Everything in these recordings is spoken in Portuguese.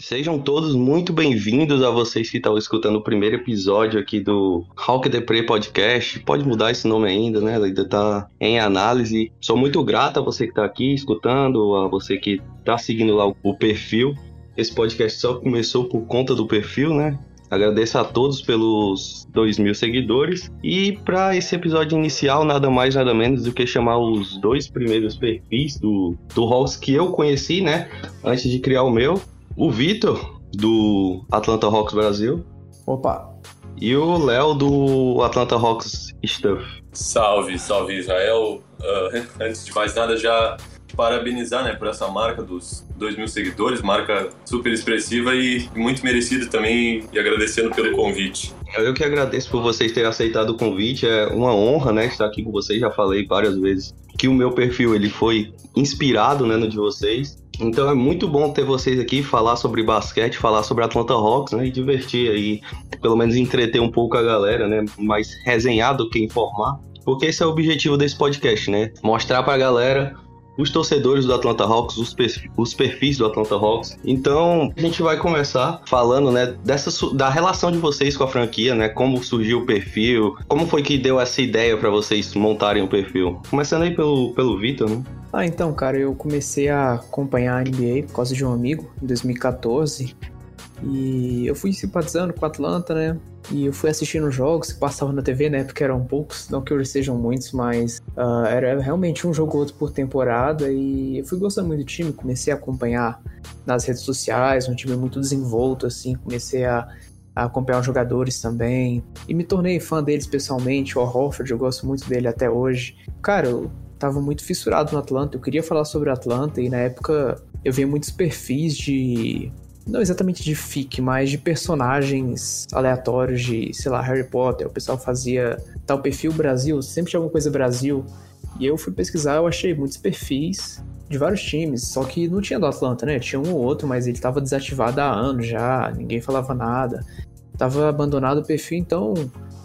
Sejam todos muito bem-vindos a vocês que estão escutando o primeiro episódio aqui do Hawk Depre Podcast. Pode mudar esse nome ainda, né? Ainda tá em análise. Sou muito grato a você que está aqui escutando, a você que está seguindo lá o perfil. Esse podcast só começou por conta do perfil, né? Agradeço a todos pelos 2 mil seguidores. E para esse episódio inicial, nada mais, nada menos do que chamar os dois primeiros perfis do, do Hawks que eu conheci, né? Antes de criar o meu o Vitor, do Atlanta Hawks Brasil. Opa! E o Léo, do Atlanta Hawks Stuff. Salve, salve Israel. Uh, antes de mais nada, já parabenizar né, por essa marca dos 2 mil seguidores, marca super expressiva e muito merecida também, e agradecendo pelo convite. Eu que agradeço por vocês terem aceitado o convite, é uma honra né, estar aqui com vocês, já falei várias vezes que o meu perfil ele foi inspirado né, no de vocês, então é muito bom ter vocês aqui, falar sobre basquete, falar sobre Atlanta Hawks, né? E divertir aí, pelo menos entreter um pouco a galera, né? Mais resenhar do que informar. Porque esse é o objetivo desse podcast, né? Mostrar pra galera os torcedores do Atlanta Hawks, os, perfis, os perfis do Atlanta Hawks. Então, a gente vai começar falando, né, dessa da relação de vocês com a franquia, né, como surgiu o perfil, como foi que deu essa ideia para vocês montarem o perfil. Começando aí pelo, pelo Vitor, né? Ah, então, cara, eu comecei a acompanhar a NBA por causa de um amigo em 2014. E eu fui simpatizando com o Atlanta, né? E eu fui assistindo jogos que passavam na TV, né? Porque eram poucos, não que hoje sejam muitos, mas uh, era realmente um jogo ou outro por temporada. E eu fui gostando muito do time, comecei a acompanhar nas redes sociais, um time muito desenvolto, assim. Comecei a, a acompanhar os jogadores também. E me tornei fã deles pessoalmente. O Horford, eu gosto muito dele até hoje. Cara, eu tava muito fissurado no Atlanta. Eu queria falar sobre o Atlanta e na época eu via muitos perfis de não exatamente de fic, mas de personagens aleatórios de, sei lá, Harry Potter. O pessoal fazia tal perfil Brasil, sempre tinha alguma coisa Brasil. E eu fui pesquisar, eu achei muitos perfis de vários times, só que não tinha do Atlanta, né? Tinha um ou outro, mas ele estava desativado há anos já, ninguém falava nada. Tava abandonado o perfil, então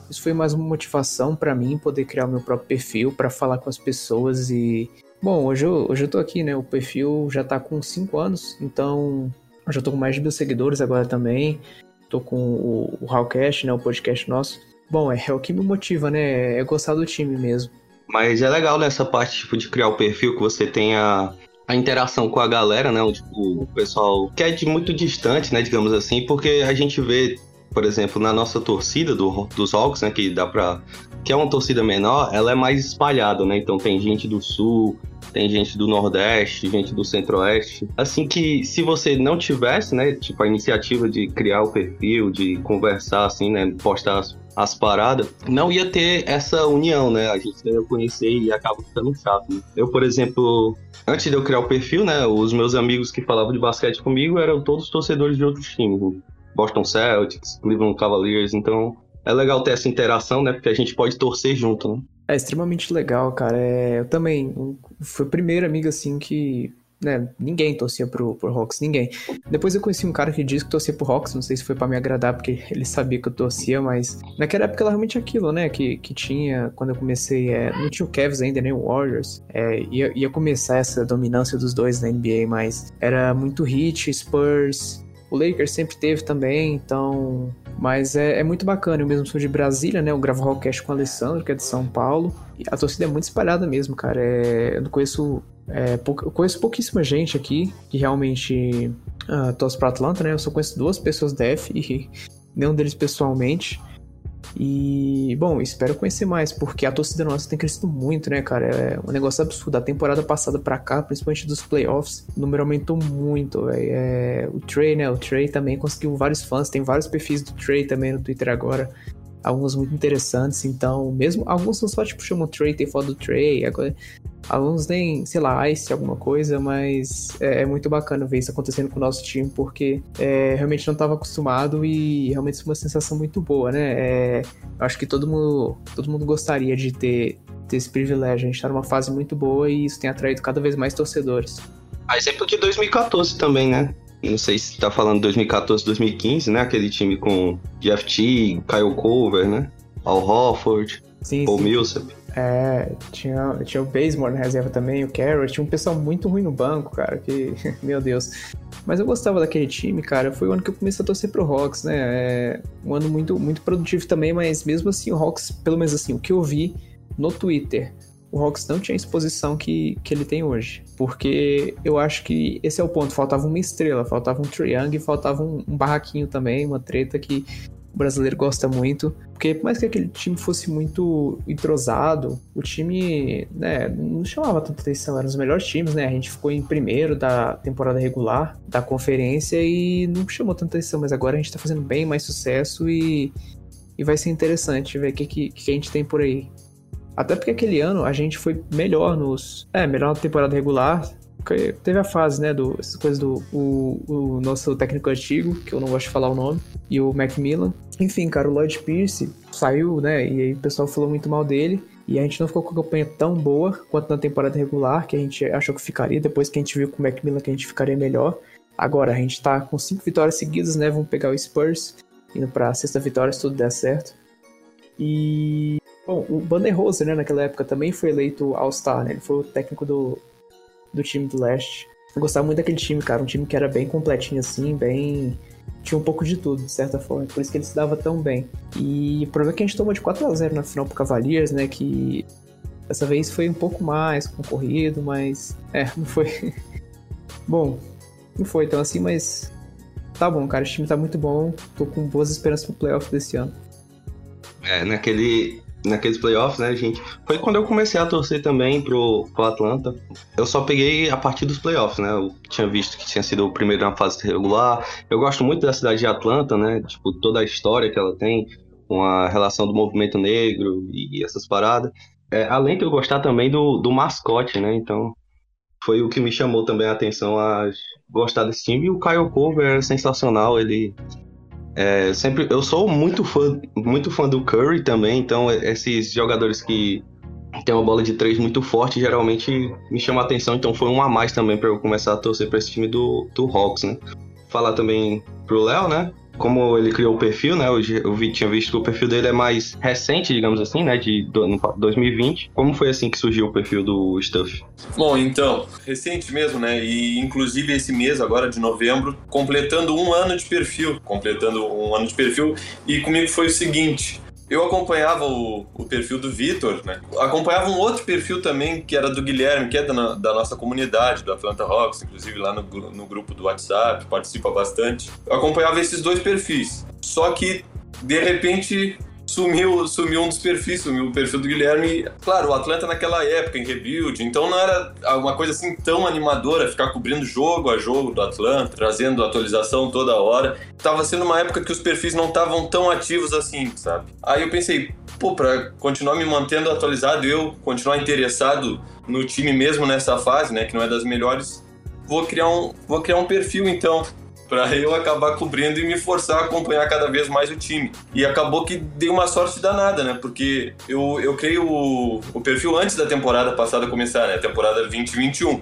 isso foi mais uma motivação para mim poder criar o meu próprio perfil, para falar com as pessoas e Bom, hoje eu, hoje eu tô aqui, né? O perfil já tá com 5 anos, então já tô com mais de mil seguidores agora também. Tô com o, o Howcast, né? O podcast nosso. Bom, é, é o que me motiva, né? É gostar do time mesmo. Mas é legal nessa parte tipo, de criar o perfil que você tenha a interação com a galera, né? Tipo, o pessoal que é de muito distante, né? Digamos assim, porque a gente vê, por exemplo, na nossa torcida do, dos Hawks, né? Que dá pra. Que é uma torcida menor, ela é mais espalhada, né? Então tem gente do sul, tem gente do Nordeste, gente do Centro-Oeste. Assim que se você não tivesse, né, tipo, a iniciativa de criar o perfil, de conversar, assim, né, postar as, as paradas, não ia ter essa união, né? A gente ia conhecer e acaba ficando chato. Né? Eu, por exemplo, antes de eu criar o perfil, né, os meus amigos que falavam de basquete comigo eram todos torcedores de outros times. Boston Celtics, Cleveland Cavaliers, então é legal ter essa interação, né? Porque a gente pode torcer junto, né? É extremamente legal, cara. É, eu também fui o primeiro amigo assim que. Né, ninguém torcia pro, pro Hawks, ninguém. Depois eu conheci um cara que disse que torcia pro Hawks, não sei se foi para me agradar, porque ele sabia que eu torcia, mas naquela época era realmente aquilo, né, que, que tinha, quando eu comecei, é, não tinha o Cavs ainda, nem o Warriors, é, ia, ia começar essa dominância dos dois na NBA, mas era muito Heat, Spurs, o Lakers sempre teve também, então. Mas é, é muito bacana. Eu mesmo sou de Brasília, né? Eu gravo Rockcast com o Alessandro, que é de São Paulo. E a torcida é muito espalhada mesmo, cara. É, eu não conheço. É, pou, eu conheço pouquíssima gente aqui que realmente uh, torce pra Atlanta, né? Eu só conheço duas pessoas da F e nenhum deles pessoalmente. E, bom, espero conhecer mais, porque a torcida nossa tem crescido muito, né, cara? É um negócio absurdo. A temporada passada pra cá, principalmente dos playoffs, o número aumentou muito, É, o Trey, né? O Trey também conseguiu vários fãs, tem vários perfis do Trey também no Twitter agora alguns muito interessantes, então, mesmo alguns são só tipo chamam Trey, tem foto do Trey, agora, alguns nem, sei lá, Ice, alguma coisa, mas é, é, muito bacana ver isso acontecendo com o nosso time, porque é, realmente não estava acostumado e realmente foi uma sensação muito boa, né? É, acho que todo mundo, todo mundo gostaria de ter, ter esse privilégio, a gente está numa fase muito boa e isso tem atraído cada vez mais torcedores. A exemplo de 2014 também, né? Não sei se tá falando 2014, 2015, né? Aquele time com Jeff T, Kyle Cover, né? Al Hofford, sim, Paul sim. Millsap. É, tinha, tinha o Basemore na reserva também, o Carrot, tinha um pessoal muito ruim no banco, cara, que, meu Deus. Mas eu gostava daquele time, cara, foi o ano que eu comecei a torcer pro Hawks, né, é um ano muito, muito produtivo também, mas mesmo assim o Hawks, pelo menos assim, o que eu vi no Twitter, o Hawks não tinha a exposição que, que ele tem hoje. Porque eu acho que esse é o ponto. Faltava uma estrela, faltava um triângulo, faltava um, um, barraquinho também, uma treta que o brasileiro gosta muito. Porque por mais que aquele time fosse muito entrosado, o time né, não chamava tanta atenção. Eram os melhores times, né? A gente ficou em primeiro da temporada regular da conferência e não chamou tanta atenção. Mas agora a gente tá fazendo bem mais sucesso e, e vai ser interessante ver o que, que, que a gente tem por aí. Até porque aquele ano a gente foi melhor nos. É, melhor na temporada regular. Teve a fase, né, do, essas coisas do o, o, nosso técnico antigo, que eu não gosto de falar o nome, e o Macmillan. Enfim, cara, o Lloyd Pierce saiu, né, e aí o pessoal falou muito mal dele. E a gente não ficou com a campanha tão boa quanto na temporada regular, que a gente achou que ficaria, depois que a gente viu com o Macmillan que a gente ficaria melhor. Agora, a gente tá com cinco vitórias seguidas, né, vamos pegar o Spurs, indo pra sexta vitória se tudo der certo. E Bom, o Banner Rose, né, naquela época também foi eleito All-Star, né? Ele foi o técnico do, do time do leste. Eu gostava muito daquele time, cara. Um time que era bem completinho assim, bem. Tinha um pouco de tudo, de certa forma. Por isso que ele se dava tão bem. E o problema é que a gente tomou de 4 a 0 na final pro Cavaliers, né? Que dessa vez foi um pouco mais concorrido, mas. É, não foi. bom, não foi tão assim, mas. Tá bom, cara. O time tá muito bom. Tô com boas esperanças pro playoff desse ano. É, naquele naqueles playoffs, né, gente? Foi quando eu comecei a torcer também pro, pro Atlanta. Eu só peguei a partir dos playoffs, né? Eu tinha visto que tinha sido o primeiro na fase regular. Eu gosto muito da cidade de Atlanta, né? Tipo, toda a história que ela tem, com a relação do movimento negro e essas paradas. É, além de eu gostar também do, do mascote, né? Então, foi o que me chamou também a atenção a gostar desse time. E o Kyle Cover é sensacional, ele é, sempre, eu sou muito fã, muito fã do Curry também, então esses jogadores que tem uma bola de três muito forte geralmente me chama a atenção, então foi um a mais também para eu começar a torcer para esse time do, do Hawks, né? Falar também pro Léo, né? Como ele criou o perfil, né? Eu, eu tinha visto que o perfil dele é mais recente, digamos assim, né? De do, 2020. Como foi assim que surgiu o perfil do Stuff? Bom, então, recente mesmo, né? E inclusive esse mês, agora de novembro, completando um ano de perfil. Completando um ano de perfil. E comigo foi o seguinte: eu acompanhava o, o perfil do Vitor, né? Acompanhava um outro perfil também, que era do Guilherme, que é da, da nossa comunidade, do Atlanta Rocks, inclusive lá no, no grupo do WhatsApp, participa bastante. Eu acompanhava esses dois perfis. Só que, de repente, sumiu, sumiu um dos perfis, sumiu o perfil do Guilherme. Claro, o Atlanta naquela época, em rebuild, então não era uma coisa assim tão animadora ficar cobrindo jogo a jogo do Atlanta, trazendo atualização toda hora. Tava sendo uma época que os perfis não estavam tão ativos assim, sabe? Aí eu pensei, pô, pra continuar me mantendo atualizado, eu continuar interessado no time mesmo nessa fase, né, que não é das melhores, vou criar um, vou criar um perfil então para eu acabar cobrindo e me forçar a acompanhar cada vez mais o time. E acabou que dei uma sorte danada, né? Porque eu, eu criei o, o perfil antes da temporada passada começar, né? Temporada 2021.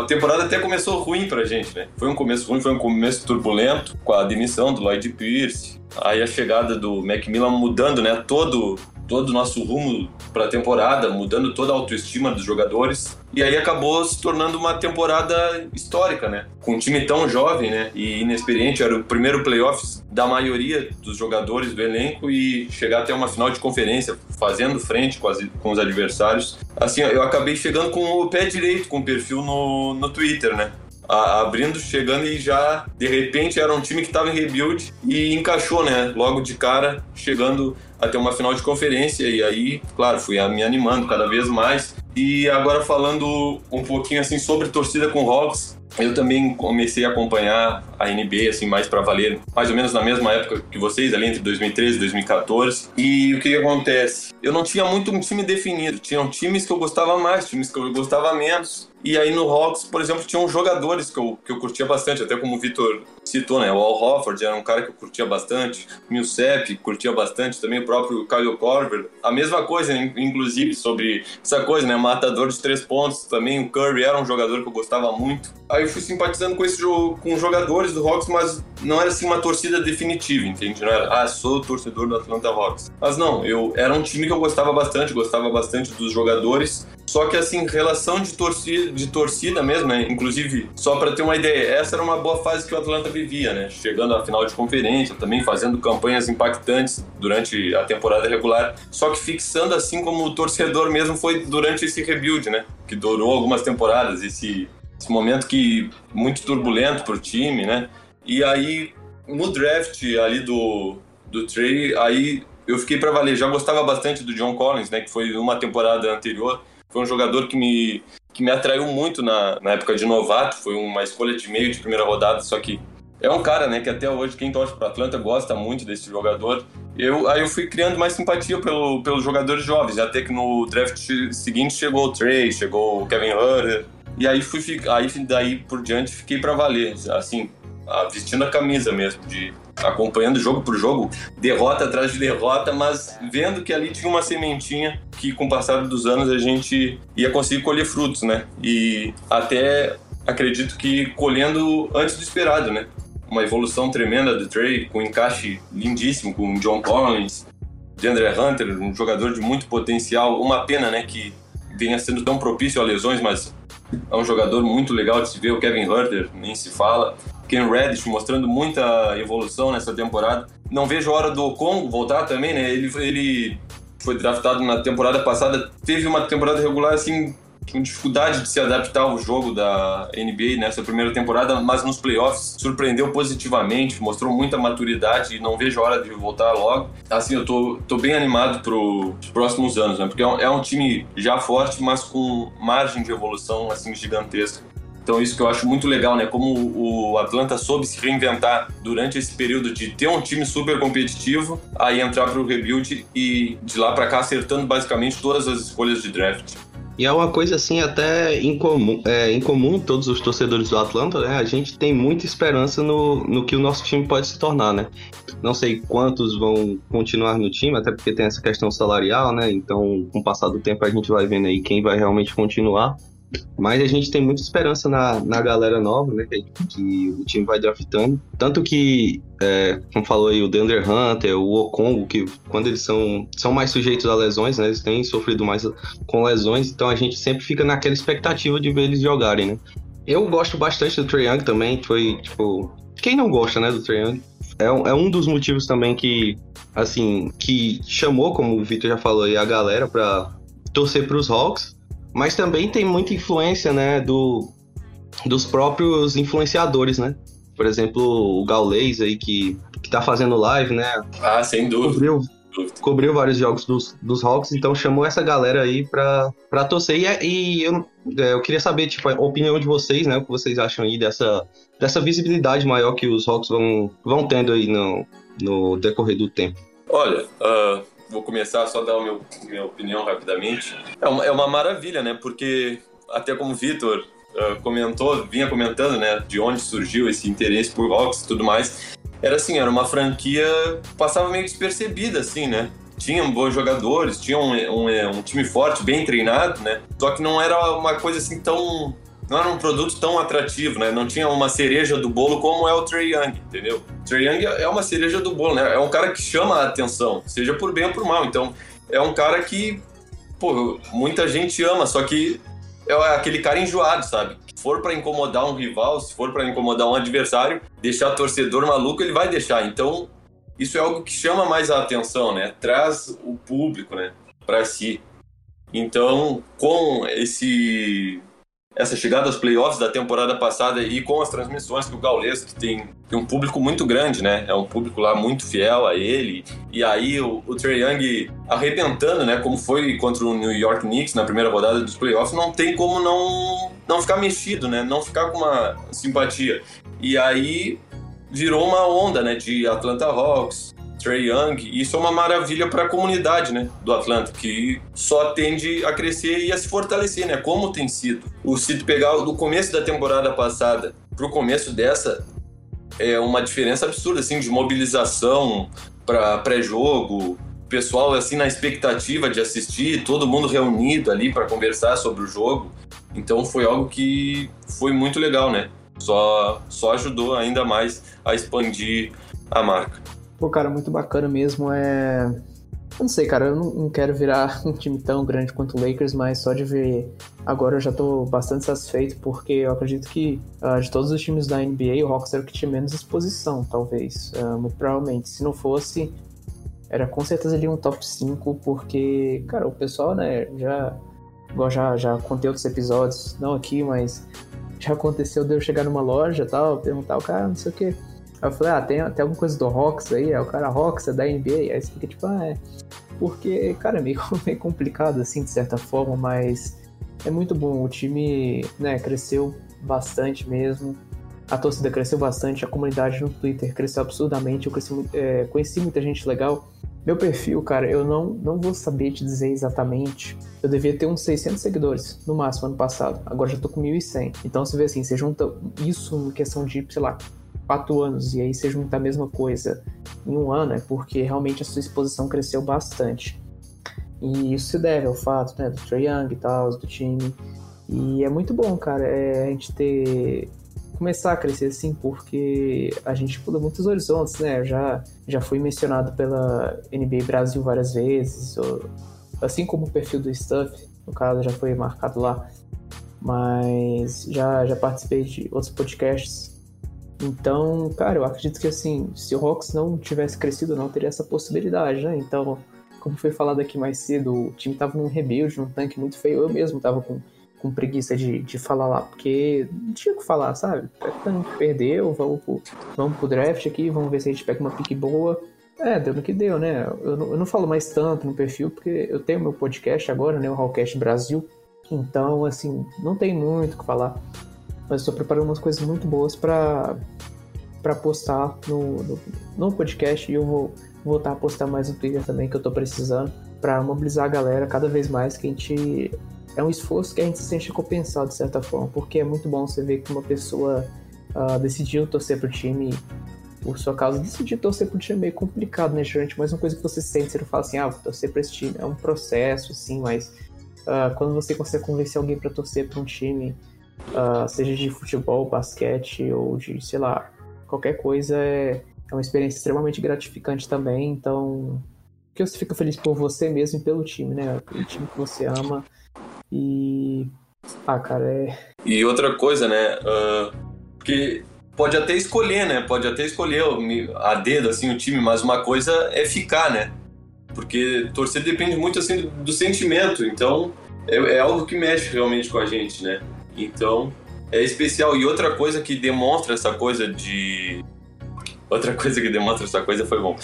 A temporada até começou ruim pra gente, né? Foi um começo ruim, foi um começo turbulento, com a demissão do Lloyd Pierce, aí a chegada do Macmillan mudando, né, todo todo o nosso rumo para a temporada, mudando toda a autoestima dos jogadores. E aí acabou se tornando uma temporada histórica, né? Com um time tão jovem, né? E inexperiente, era o primeiro playoffs da maioria dos jogadores do elenco e chegar até uma final de conferência, fazendo frente com, as, com os adversários. Assim, eu acabei chegando com o pé direito com o perfil no, no Twitter, né? A, abrindo, chegando e já de repente era um time que estava em rebuild e encaixou, né? Logo de cara, chegando até uma final de conferência e aí, claro, fui me animando cada vez mais. E agora falando um pouquinho assim sobre torcida com Hawks, eu também comecei a acompanhar a NBA assim mais para valer, mais ou menos na mesma época que vocês, ali entre 2013 e 2014. E o que, que acontece? Eu não tinha muito um time definido. Tinham times que eu gostava mais, times que eu gostava menos. E aí no Hawks, por exemplo, tinham jogadores que eu, que eu curtia bastante, até como o Vitor citou, né? O Al Hofford era um cara que eu curtia bastante, Millsap curtia bastante, também o próprio Kyle Korver. A mesma coisa, inclusive, sobre essa coisa, né? Matador de três pontos também. O Curry era um jogador que eu gostava muito. Aí eu fui simpatizando com esse jogo, com jogadores do Hawks, mas não era assim uma torcida definitiva, entende? Não era, ah, sou torcedor do Atlanta Hawks. Mas não, eu era um time que eu gostava bastante, gostava bastante dos jogadores. Só que assim, relação de torcida, de torcida mesmo, né? Inclusive, só para ter uma ideia, essa era uma boa fase que o Atlanta vivia, né? Chegando à final de conferência, também fazendo campanhas impactantes durante a temporada regular. Só que fixando assim como o torcedor mesmo foi durante esse rebuild, né? Que durou algumas temporadas, esse, esse momento que muito turbulento pro time, né? E aí no draft ali do do Trey, aí eu fiquei para valer. Já gostava bastante do John Collins, né? Que foi uma temporada anterior. Foi um jogador que me que me atraiu muito na, na época de novato. Foi uma escolha de meio de primeira rodada, só que é um cara, né, que até hoje quem torce para Atlanta gosta muito desse jogador. Eu, aí eu fui criando mais simpatia pelo, pelos jogadores jovens, até que no draft seguinte chegou o Trey, chegou o Kevin Hutter. E aí fui aí daí por diante fiquei para valer, assim, vestindo a camisa mesmo de acompanhando jogo por jogo, derrota atrás de derrota, mas vendo que ali tinha uma sementinha que com o passar dos anos a gente ia conseguir colher frutos, né? E até acredito que colhendo antes do esperado, né? Uma evolução tremenda do Trey, com um encaixe lindíssimo com o John Collins, DeAndre Hunter, um jogador de muito potencial. Uma pena, né, que venha sendo tão propício a lesões, mas é um jogador muito legal de se ver. O Kevin Herter, nem se fala. Ken Reddish mostrando muita evolução nessa temporada. Não vejo a hora do Congo voltar também, né? Ele, ele foi draftado na temporada passada, teve uma temporada regular assim com dificuldade de se adaptar ao jogo da NBA nessa primeira temporada, mas nos playoffs surpreendeu positivamente, mostrou muita maturidade e não vejo a hora de voltar logo. Assim, eu tô, tô bem animado para os próximos anos, né? Porque é um, é um time já forte, mas com margem de evolução assim gigantesca. Então isso que eu acho muito legal, né? Como o Atlanta soube se reinventar durante esse período de ter um time super competitivo, aí entrar para o rebuild e de lá para cá acertando basicamente todas as escolhas de draft. E é uma coisa assim até incomum, é, incomum todos os torcedores do Atlanta, né? A gente tem muita esperança no, no que o nosso time pode se tornar, né? Não sei quantos vão continuar no time, até porque tem essa questão salarial, né? Então, com o passar do tempo a gente vai vendo aí quem vai realmente continuar. Mas a gente tem muita esperança na, na galera nova, né? Que, que o time vai draftando. Tanto que, é, como falou aí, o Dunder Hunter, o Okongo, que quando eles são, são mais sujeitos a lesões, né? Eles têm sofrido mais com lesões, então a gente sempre fica naquela expectativa de ver eles jogarem, né? Eu gosto bastante do Trae Young também, foi, tipo... Quem não gosta, né, do Trae Young? É, é um dos motivos também que, assim, que chamou, como o Victor já falou aí, a galera pra torcer pros Hawks. Mas também tem muita influência, né, do, dos próprios influenciadores, né? Por exemplo, o Gaules aí que, que tá fazendo live, né? Ah, sem dúvida. Cobriu, cobriu vários jogos dos, dos Hawks, então chamou essa galera aí pra, pra torcer. E, é, e eu, é, eu queria saber, tipo, a opinião de vocês, né? O que vocês acham aí dessa, dessa visibilidade maior que os Hawks vão, vão tendo aí no, no decorrer do tempo. Olha, uh, vou começar só a dar meu, minha opinião rapidamente. É uma, é uma maravilha, né? Porque, até como o Vitor uh, comentou, vinha comentando, né? De onde surgiu esse interesse por Hawks e tudo mais. Era assim, era uma franquia passava meio despercebida, assim, né? Tinham bons jogadores, tinha um, um, um time forte, bem treinado, né? Só que não era uma coisa assim tão não era um produto tão atrativo, né? Não tinha uma cereja do bolo como é o Trey Young, entendeu? Trey Young é uma cereja do bolo, né? É um cara que chama a atenção, seja por bem ou por mal. Então, é um cara que, pô, muita gente ama, só que é aquele cara enjoado, sabe? Se for para incomodar um rival, se for para incomodar um adversário, deixar torcedor maluco, ele vai deixar. Então, isso é algo que chama mais a atenção, né? Traz o público, né, para si. Então, com esse essa chegada aos playoffs da temporada passada e com as transmissões que o Gaules, que tem, tem, um público muito grande, né? É um público lá muito fiel a ele. E aí o, o Trae Young arrebentando, né? Como foi contra o New York Knicks na primeira rodada dos playoffs, não tem como não, não ficar mexido, né? Não ficar com uma simpatia. E aí virou uma onda, né? De Atlanta Hawks, Trey Young, e isso é uma maravilha para a comunidade, né, do Atlanta, que só tende a crescer e a se fortalecer, né, como tem sido. O se pegar do começo da temporada passada pro começo dessa, é uma diferença absurda, assim, de mobilização para pré-jogo, pessoal assim na expectativa de assistir, todo mundo reunido ali para conversar sobre o jogo. Então foi algo que foi muito legal, né? Só, só ajudou ainda mais a expandir a marca. Pô, cara, muito bacana mesmo. É. Eu não sei, cara, eu não, quero virar um time tão grande quanto o Lakers, mas só de ver agora eu já tô bastante satisfeito, porque eu acredito que uh, de todos os times da NBA, o Hawks era o que tinha menos exposição, talvez. Uh, muito provavelmente. Se não fosse, era com certeza ali um top 5, porque, cara, o pessoal, né, já. Igual já, já contei outros episódios, não aqui, mas já aconteceu de eu chegar numa loja tal, perguntar o cara, não sei o que. Aí eu falei, ah, tem, tem alguma coisa do Rox aí? Aí o cara, Rox é da NBA. Aí você fica tipo, ah, é. Porque, cara, é meio, meio complicado assim, de certa forma, mas é muito bom. O time, né, cresceu bastante mesmo. A torcida cresceu bastante, a comunidade no Twitter cresceu absurdamente. Eu cresci, é, conheci muita gente legal. Meu perfil, cara, eu não, não vou saber te dizer exatamente. Eu devia ter uns 600 seguidores, no máximo, ano passado. Agora já tô com 1.100. Então, você vê assim, você junta isso em questão de, sei lá, 4 anos, e aí você junta a mesma coisa em um ano, é porque realmente a sua exposição cresceu bastante. E isso se deve ao fato, né, do Trae Young e tal, do time. E é muito bom, cara, é a gente ter começar a crescer assim, porque a gente pula muitos horizontes, né? Eu já, já fui mencionado pela NBA Brasil várias vezes, ou, assim como o perfil do Stuff, no caso, já foi marcado lá. Mas já, já participei de outros podcasts. Então, cara, eu acredito que assim, se o Rocks não tivesse crescido, não teria essa possibilidade, né? Então, como foi falado aqui mais cedo, o time tava num rebuild, num tanque muito feio. Eu mesmo tava com com preguiça de, de falar lá, porque não tinha o que falar, sabe? A gente perdeu, vamos pro, vamos pro draft aqui, vamos ver se a gente pega uma pique boa. É, deu no que deu, né? Eu não, eu não falo mais tanto no perfil, porque eu tenho meu podcast agora, né? O Hallcast Brasil. Então, assim, não tem muito o que falar. Mas estou preparando umas coisas muito boas para para postar no, no, no, podcast e eu vou voltar a postar mais no Twitter também, que eu tô precisando, para mobilizar a galera cada vez mais que a gente é um esforço que a gente se sente recompensado de certa forma, porque é muito bom você ver que uma pessoa uh, decidiu torcer pro time por sua causa. Decidir torcer pro time é meio complicado, né, geralmente, mas uma coisa que você sente, você não fala assim, ah, vou torcer pra esse time, é um processo, assim, mas uh, quando você consegue convencer alguém para torcer pra um time, uh, seja de futebol, basquete ou de, sei lá, qualquer coisa, é, é uma experiência extremamente gratificante também, então que você fica feliz por você mesmo e pelo time, né? O time que você ama. E. Ah, cara, é. E outra coisa, né? Uh, porque pode até escolher, né? Pode até escolher a dedo, assim, o time, mas uma coisa é ficar, né? Porque torcer depende muito, assim, do, do sentimento. Então, é, é, algo que mexe realmente com a gente, né? Então, é especial. E outra coisa que demonstra essa coisa de outra coisa que demonstra essa coisa foi bom.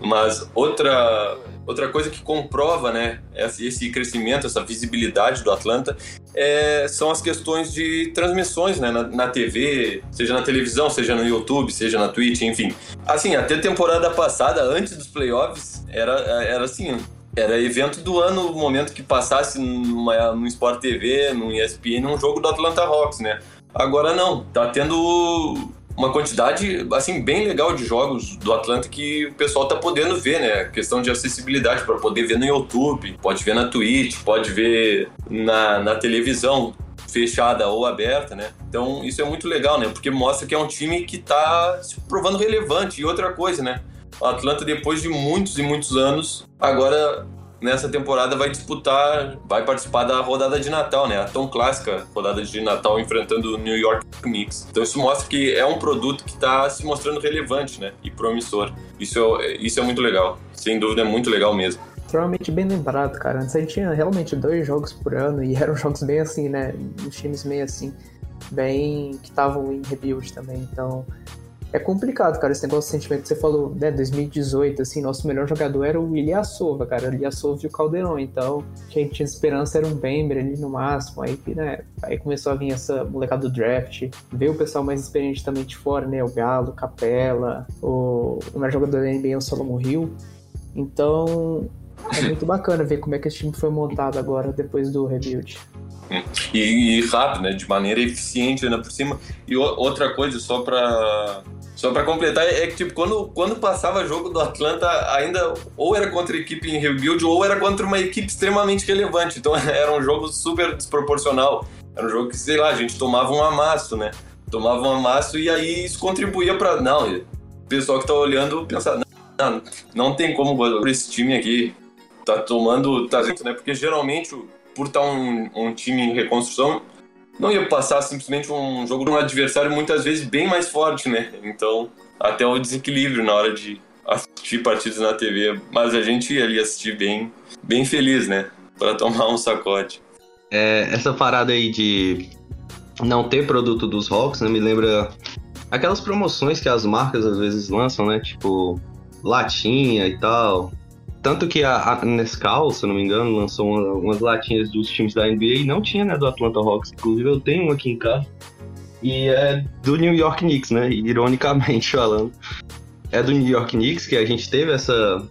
Mas outra outra coisa que comprova, né, esse crescimento, essa visibilidade do Atlanta, é, são as questões de transmissões, né, na, na, TV, seja na televisão, seja no YouTube, seja na Twitch, enfim. Assim, até temporada passada, antes dos playoffs, era, era assim, era evento do ano, o momento que passasse numa, no Sport TV, no ESPN, um jogo do Atlanta Hawks, né? Agora não, tá tendo uma quantidade, assim, bem legal de jogos do Atlanta que o pessoal tá podendo ver, né? Questão de acessibilidade para poder ver no YouTube, pode ver na Twitch, pode ver na, na televisão fechada ou aberta, né? Então isso é muito legal, né? Porque mostra que é um time que tá se provando relevante. E outra coisa, né? O Atlanta, depois de muitos e muitos anos, agora nessa temporada vai disputar, vai participar da rodada de Natal, né? A tão clássica rodada de Natal enfrentando o New York Knicks. Então isso mostra que é um produto que está se mostrando relevante, né? E promissor. Isso é, isso é muito legal. Sem dúvida é muito legal mesmo. Extremamente bem lembrado, cara. Antes a gente tinha realmente dois jogos por ano e eram jogos bem assim, né? Os times meio assim, bem que estavam em rebuild também. Então é complicado, cara, esse negócio de sentimento que você falou, né, 2018, assim, nosso melhor jogador era o Ilyasova, cara, o Ilyasova e o Caldeirão, então quem tinha esperança era um Bember ali no máximo, aí, né, aí começou a vir essa molecada do draft, veio o pessoal mais experiente também de fora, né, o Galo, Capela, o, o melhor jogador da NBA o Solomon Hill, então é muito bacana ver como é que esse time foi montado agora, depois do rebuild. E, e rápido, né, de maneira eficiente ainda por cima, e outra coisa, só para Só para completar, é que tipo, quando, quando passava jogo do Atlanta, ainda ou era contra a equipe em rebuild ou era contra uma equipe extremamente relevante. Então era um jogo super desproporcional. Era um jogo que, sei lá, a gente tomava um amasso, né? Tomava um amasso e aí isso contribuía para Não, o pessoal que tá olhando pensar, não, não tem como esse time aqui tá tomando. Tá, né? Porque geralmente, por estar tá um, um time em reconstrução, não ia passar simplesmente um jogo de um adversário muitas vezes bem mais forte, né? Então, até o desequilíbrio na hora de assistir partidas na TV. Mas a gente ia ali assistir bem, bem feliz, né? Para tomar um sacode. É, essa parada aí de não ter produto dos Rocks, né? Me lembra aquelas promoções que as marcas às vezes lançam, né? Tipo, latinha e tal. Tanto que a, a Nescau, se não me engano, lançou uma, umas latinhas dos times da NBA e não tinha, né, do Atlanta Hawks. Inclusive eu tenho uma aqui em casa. E é do New York Knicks, né? Ironicamente falando. É do New York Knicks que a gente teve essa,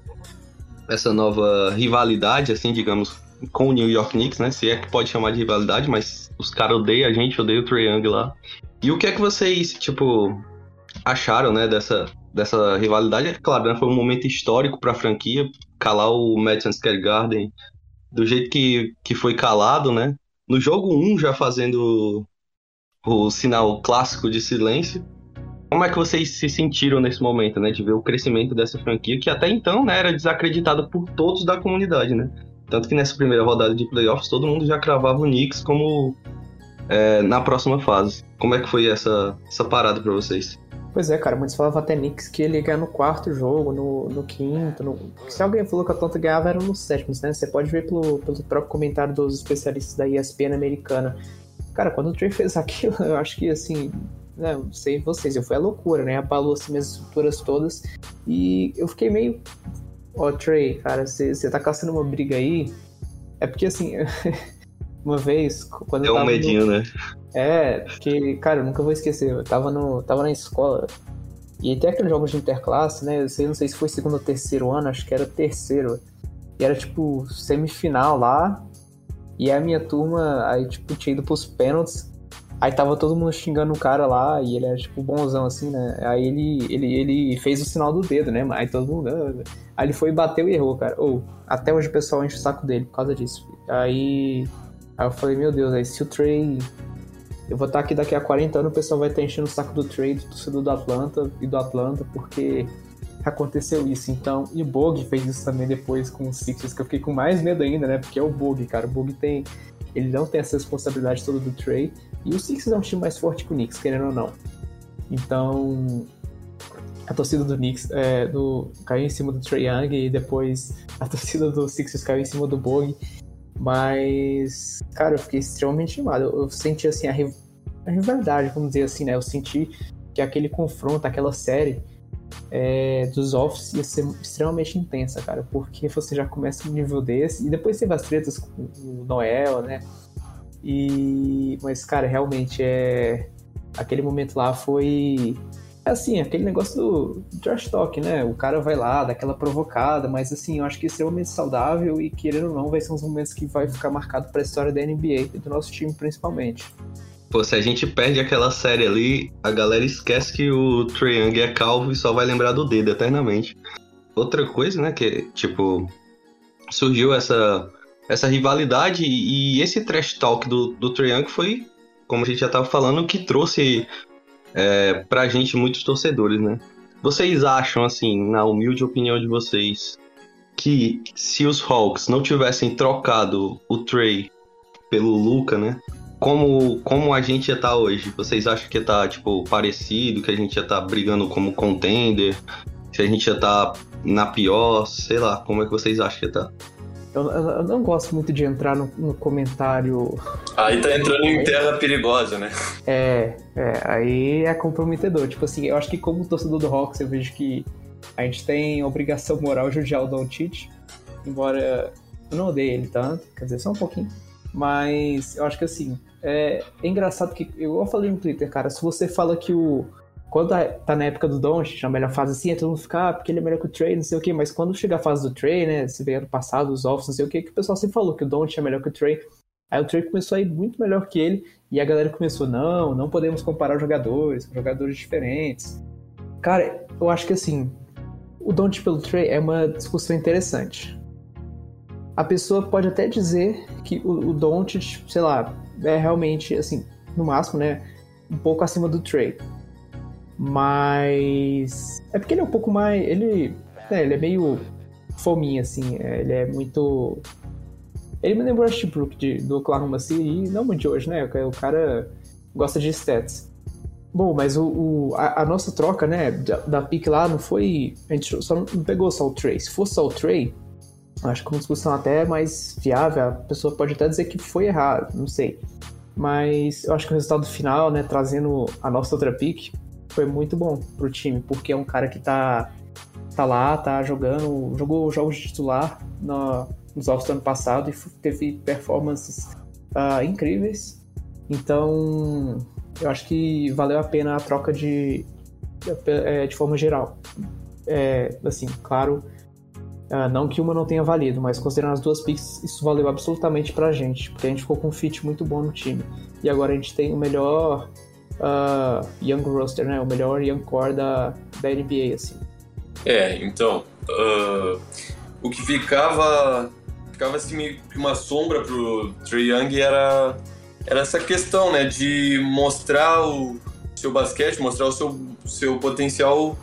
essa nova rivalidade, assim, digamos, com o New York Knicks, né? Se é que pode chamar de rivalidade, mas os caras odeiam a gente, odeiam o Trae Young lá. E o que é que vocês, tipo, acharam, né, dessa, dessa rivalidade? É claro, né, foi um momento histórico para a franquia, calar o Madison Square Garden do jeito que, que foi calado, né? No jogo 1, já fazendo o sinal clássico de silêncio. Como é que vocês se sentiram nesse momento, né? De ver o crescimento dessa franquia, que até então né, era desacreditada por todos da comunidade, né? Tanto que nessa primeira rodada de playoffs, todo mundo já cravava o Knicks como é, na próxima fase. Como é que foi essa, essa parada para vocês? Pois é, cara, muitos falavam até Knicks que ele ia ganhar no quarto jogo, no, no quinto. No... Se alguém falou que a Atlanta ganhava, era nos sétimos, né? Você pode ver pelo, pelo próprio comentário dos especialistas da ESPN americana. Cara, quando o Trey fez aquilo, eu acho que assim. Né, não sei vocês, eu fui a loucura, né? Abalou assim minhas estruturas todas. E eu fiquei meio. Ó, oh, Trey, cara, você tá caçando uma briga aí. É porque assim. uma vez, quando Deu eu tava. um medinho, no... né? É, porque, cara, eu nunca vou esquecer. Eu tava, no, tava na escola. E tem aqueles jogos de interclasse, né? Eu sei, não sei se foi segundo ou terceiro ano, acho que era terceiro. E era tipo semifinal lá. E a minha turma, aí, tipo, tinha ido pros pênaltis. Aí tava todo mundo xingando o cara lá, e ele era, tipo, bonzão, assim, né? Aí ele, ele, ele fez o sinal do dedo, né? Aí todo mundo... Aí ele foi, bateu e errou, cara. Ou, até hoje o pessoal enche o saco dele por causa disso. Aí... Aí eu falei, meu Deus, aí se o Trey eu vou estar aqui daqui a 40 anos, o pessoal vai estar enchendo o saco do trade, do torcedor do Atlanta e do Atlanta, porque aconteceu isso. Então, e o Bog fez isso também depois com o Sixers, que eu fiquei com mais medo ainda, né? Porque é o Bog, cara. O Bog tem. Ele não tem essa responsabilidade toda do trade. E o Sixers é um time mais forte que o Knicks, querendo ou não. Então, a torcida do Knicks é, do, caiu em cima do Trey Young e depois a torcida do Sixers caiu em cima do Bog. Mas, cara, eu fiquei extremamente animado. Eu, eu senti, assim, a, a, rivalidade, vamos dizer assim, né? Eu senti que aquele confronto, aquela série é, dos Office ia ser extremamente intensa, cara. Porque você já começa um nível desse, e depois teve as tretas com o Noel, né? E... Mas, cara, realmente, é... Aquele momento lá foi é assim, aquele negócio do trash talk, né? O cara vai lá, dá aquela provocada, mas assim, eu acho que é extremamente saudável e querendo ou não, vai ser uns momentos que vai ficar marcado para a história da NBA e do nosso time principalmente. Pô, se a gente perde aquela série ali, a galera esquece que o Trae Young é calvo e só vai lembrar do dedo eternamente. Outra coisa, né, que tipo surgiu essa essa rivalidade e esse trash talk do, do Trae Young foi, como a gente já tava falando, que trouxe é, pra gente, muitos torcedores, né? Vocês acham, assim, na humilde opinião de vocês, que se os Hawks não tivessem trocado o Trey pelo Luca, né? Como, como a gente ia estar tá hoje? Vocês acham que ia estar, tá, tipo, parecido? Que a gente ia estar tá brigando como contender? Se a gente ia estar tá na pior? Sei lá, como é que vocês acham que ia estar? Tá? Eu, eu, não gosto muito de entrar no, no, comentário. Aí tá entrando em terra perigosa, né? É, é, aí é comprometedor. Tipo assim, eu acho que como torcedor do Hawks, eu vejo que a gente tem obrigação moral de odiar o Doncic, embora eu não odeie ele tanto, quer dizer, só um pouquinho. Mas eu acho que assim, é, é engraçado que, eu falei no Twitter, cara, se você fala que o quando tá, na época do Doncic, na melhor fase assim, todo mundo fica, ah, porque ele é melhor que o Trey, não sei o quê, mas quando chega a fase do Trey, né, se vê ano passado, os offs, não sei o quê, que o pessoal sempre falou que o Doncic é melhor que o Trey. Aí o Trey começou a ir muito melhor que ele, e a galera começou, não, não podemos comparar jogadores, jogadores diferentes. Cara, eu acho que assim, o Don't pelo Trey é uma discussão interessante. A pessoa pode até dizer que o, o Don't, sei lá, é realmente, assim, no máximo, né, um pouco acima do Trey. Mas é porque ele é um pouco mais, ele, né, ele é meio fominha, assim, é, ele é muito... Ele me lembrou o Ashbrook de, do Oklahoma City, não muito de hoje, né, o cara gosta de stats. Bom, mas o, o a, a, nossa troca, né, da, da pick lá não foi. A gente só não pegou só o Trey. Se fosse só o Trey, acho que uma discussão até mais viável, a pessoa pode até dizer que foi errado, não sei. Mas eu acho que o resultado final, né, trazendo a nossa outra pick, foi muito bom pro time, porque é um cara que tá, tá lá, tá jogando, jogou jogos de titular no, nos All do ano passado e teve performances uh, incríveis. Então, eu acho que valeu a pena a troca de, é, de forma geral. É, assim, claro, uh, não que uma não tenha valido, mas considerando as duas picks, isso valeu absolutamente pra gente, porque a gente ficou com um fit muito bom no time. E agora a gente tem o melhor uh, young roster, né? O melhor young core da, da NBA, assim. É, então, uh, o que ficava ficava assim meio que uma sombra pro Trey Young era era essa questão, né, de mostrar o seu basquete, mostrar o seu, seu potencial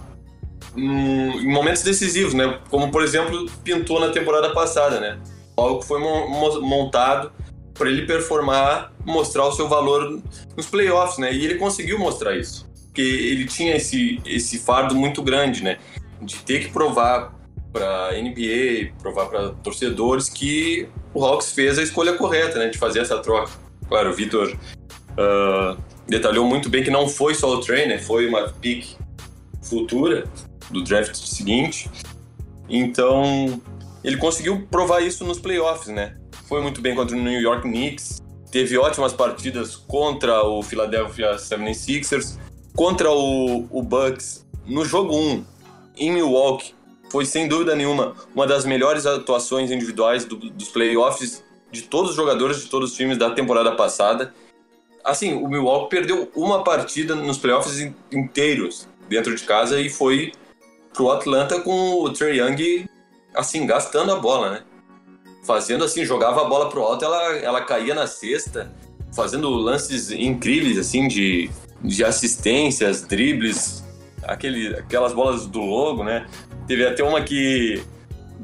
em momentos decisivos, né? Como, por exemplo, pintou na temporada passada, né? Algo que foi montado para ele performar, mostrar o seu valor nos playoffs, né? E ele conseguiu mostrar isso. Porque ele tinha esse, esse fardo muito grande, né? De ter que provar para NBA, provar para torcedores que o Hawks fez a escolha correta, né? De fazer essa troca. Claro, o Vitor uh, detalhou muito bem que não foi só o trainer, foi uma pick futura do draft seguinte. Então, ele conseguiu provar isso nos playoffs, né? Foi muito bem contra o New York Knicks, teve ótimas partidas contra o Philadelphia 76ers, contra o, o Bucks no jogo 1 em Milwaukee. Foi sem dúvida nenhuma uma das melhores atuações individuais do, dos playoffs de todos os jogadores de todos os times da temporada passada. Assim, o Milwaukee perdeu uma partida nos playoffs inteiros dentro de casa e foi pro Atlanta com o Trey Young assim gastando a bola, né? Fazendo assim, jogava a bola pro alto, ela ela caía na cesta, fazendo lances incríveis assim de, de assistências, dribles, aquele, aquelas bolas do logo, né? Teve até uma que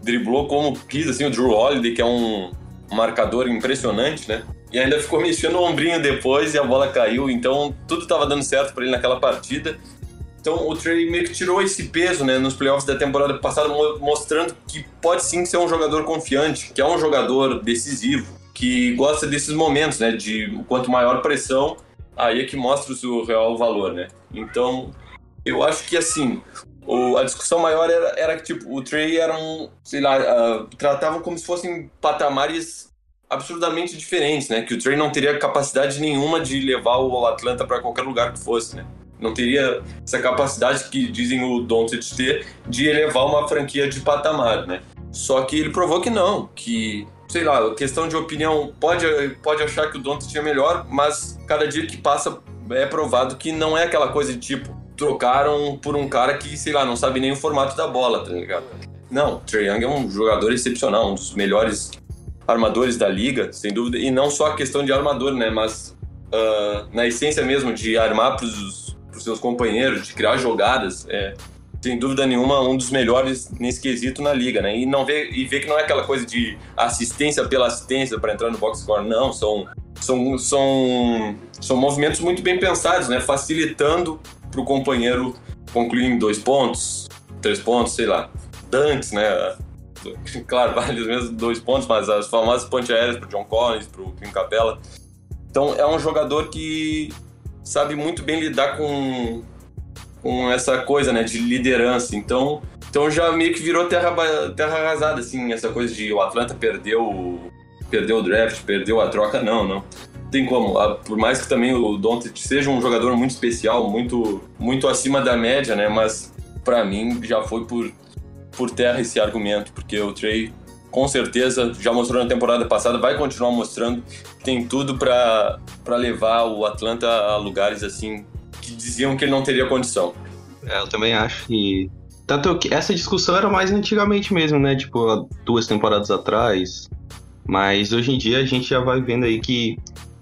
driblou como quis assim o Drew Holiday, que é um marcador impressionante, né? E ainda ficou mexendo o ombrinho depois e a bola caiu, então tudo estava dando certo para ele naquela partida. Então o Trey meio que tirou esse peso né, nos playoffs da temporada passada, mostrando que pode sim ser um jogador confiante, que é um jogador decisivo, que gosta desses momentos, né? De quanto maior pressão, aí é que mostra o seu real valor, né? Então eu acho que assim, o, a discussão maior era, era que, tipo, o Trey era um, sei lá, uh, tratavam como se fossem patamares absurdamente diferentes, né? Que o Trey não teria capacidade nenhuma de levar o Atlanta para qualquer lugar que fosse, né? Não teria essa capacidade que dizem o Doncic ter de elevar uma franquia de patamar, né? Só que ele provou que não, que sei lá, questão de opinião, pode, pode achar que o Doncic é melhor, mas cada dia que passa é provado que não é aquela coisa de tipo, trocaram por um cara que, sei lá, não sabe nem o formato da bola, tá ligado? Não, Trae Young é um jogador excepcional, um dos melhores armadores da liga, sem dúvida, e não só a questão de armador, né, mas uh, na essência mesmo de armar para os seus companheiros, de criar jogadas, é, sem dúvida nenhuma, um dos melhores nesse quesito na liga, né? E não vê e vê que não é aquela coisa de assistência pela assistência para entrar no box score, não, são são, são, são movimentos muito bem pensados, né? Facilitando para o companheiro concluir em dois pontos, três pontos, sei lá. Dantes, né? Claro, vários mesmo dois pontos, mas as famosas pontes aéreas para John Collins, para o Clint Capella. Então é um jogador que sabe muito bem lidar com, com essa coisa, né, de liderança. Então, então já meio que virou terra, terra arrasada, assim, essa coisa de o Atlanta perdeu, perdeu o draft, perdeu a troca. Não, não tem como. Ah, por mais que também o Doncic seja um jogador muito especial, muito, muito acima da média, né? Mas para mim já foi por, por terra esse argumento, porque o Trey com certeza já mostrou na temporada passada, vai continuar mostrando, tem tudo para levar o Atlanta a lugares assim que diziam que ele não teria condição. É, eu também acho que. Tanto que essa discussão era mais antigamente mesmo, né? Tipo, duas temporadas atrás. Mas hoje em dia a gente já vai vendo aí que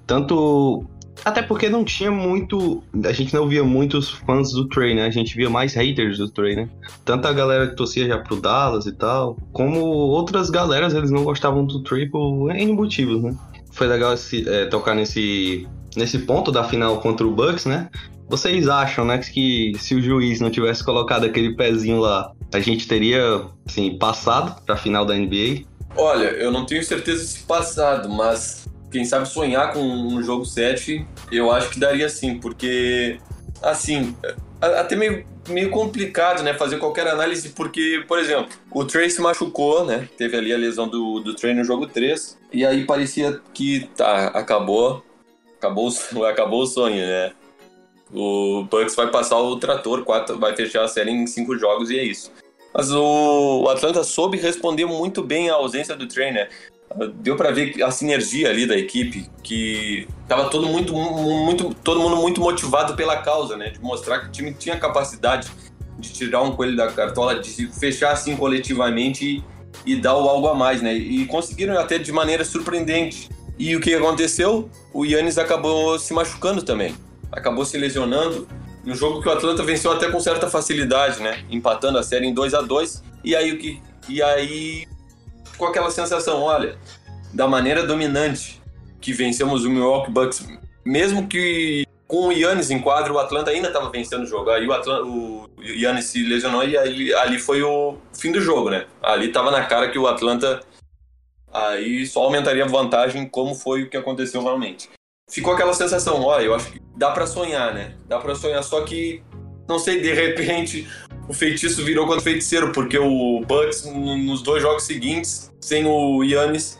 tanto. Até porque não tinha muito. A gente não via muitos fãs do Trey, né? A gente via mais haters do Trey, né? Tanto a galera que torcia já pro Dallas e tal, como outras galeras, eles não gostavam do Trey por N motivos, né? Foi legal esse, é, tocar nesse, nesse ponto da final contra o Bucks, né? Vocês acham, né, que se o juiz não tivesse colocado aquele pezinho lá, a gente teria, assim, passado pra final da NBA? Olha, eu não tenho certeza se passado, mas quem sabe sonhar com um jogo 7, eu acho que daria sim, porque, assim, até meio, meio complicado, né, fazer qualquer análise, porque, por exemplo, o Trey se machucou, né, teve ali a lesão do, do Trey no jogo 3, e aí parecia que, tá, acabou, acabou, acabou o sonho, né, o Bucks vai passar o trator, quatro, vai fechar a série em cinco jogos e é isso. Mas o, Atlanta soube responder muito bem à ausência do trainer. Deu para ver a sinergia ali da equipe, que tava todo muito, muito, todo mundo muito motivado pela causa, né? De mostrar que o time tinha capacidade de tirar um coelho da cartola, de se fechar assim coletivamente e, e dar o algo a mais, né? E conseguiram até de maneira surpreendente. E o que aconteceu? O Yannis acabou se machucando também acabou se lesionando. Um jogo que o Atlanta venceu até com certa facilidade, né? Empatando a série em 2 a 2 E aí o que. E aí ficou aquela sensação, olha, da maneira dominante que vencemos o Milwaukee Bucks, mesmo que com o Yannis em quadro, o Atlanta ainda estava vencendo o jogo. Aí o, Atlanta, o Yannis se lesionou e aí, ali foi o fim do jogo, né? Ali estava na cara que o Atlanta aí só aumentaria a vantagem, como foi o que aconteceu realmente ficou aquela sensação, ó, eu acho que dá para sonhar, né? Dá para sonhar, só que não sei, de repente o feitiço virou contra o feiticeiro, porque o Bucks nos dois jogos seguintes, sem o Yannis,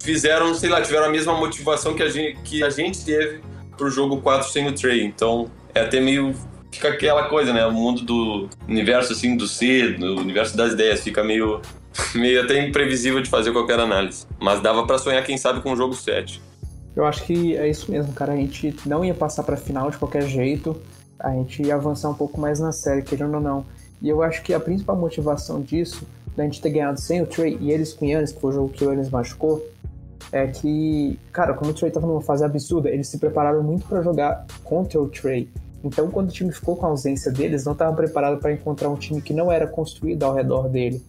fizeram, sei lá, tiveram a mesma motivação que a gente, que a gente teve pro jogo 4 sem o Trey. Então, é até meio fica aquela coisa, né? O mundo do universo assim do C, do universo das ideias, fica meio meio até imprevisível de fazer qualquer análise. Mas dava para sonhar, quem sabe, com o jogo 7. Eu acho que é isso mesmo, cara. A gente não ia passar pra final de qualquer jeito. A gente ia avançar um pouco mais na série, querendo ou não. E eu acho que a principal motivação disso, da gente ter ganhado sem o Trey e eles com o Yannis, que foi o jogo que o Yannis machucou, é que, cara, como o Trey tava numa fase absurda, eles se prepararam muito para jogar contra o Trey. Então, quando o time ficou com a ausência deles, não estavam preparados para encontrar um time que não era construído ao redor dele.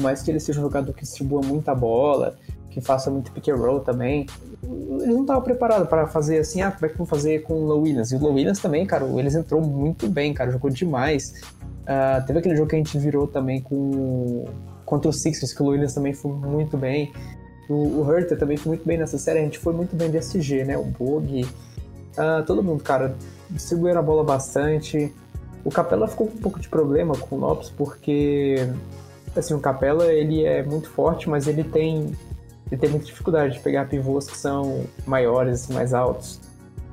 Mais que ele seja um jogador que distribua muita bola, que faça muito pick and roll também. Eles não estavam preparados para fazer assim, ah, como é que vão fazer com o Low Williams? E o Low Williams também, cara, eles entrou muito bem, cara, jogou demais. Uh, teve aquele jogo que a gente virou também com contra o Sixers, que o Williams também foi muito bem. O, o Herter também foi muito bem nessa série, a gente foi muito bem de SG, né? O Bog, uh, todo mundo, cara, distribuíram a bola bastante. O Capela ficou com um pouco de problema com o Lopes, porque assim, o Capela ele é muito forte, mas ele tem ele tem muita dificuldade de pegar pivôs que são maiores, mais altos.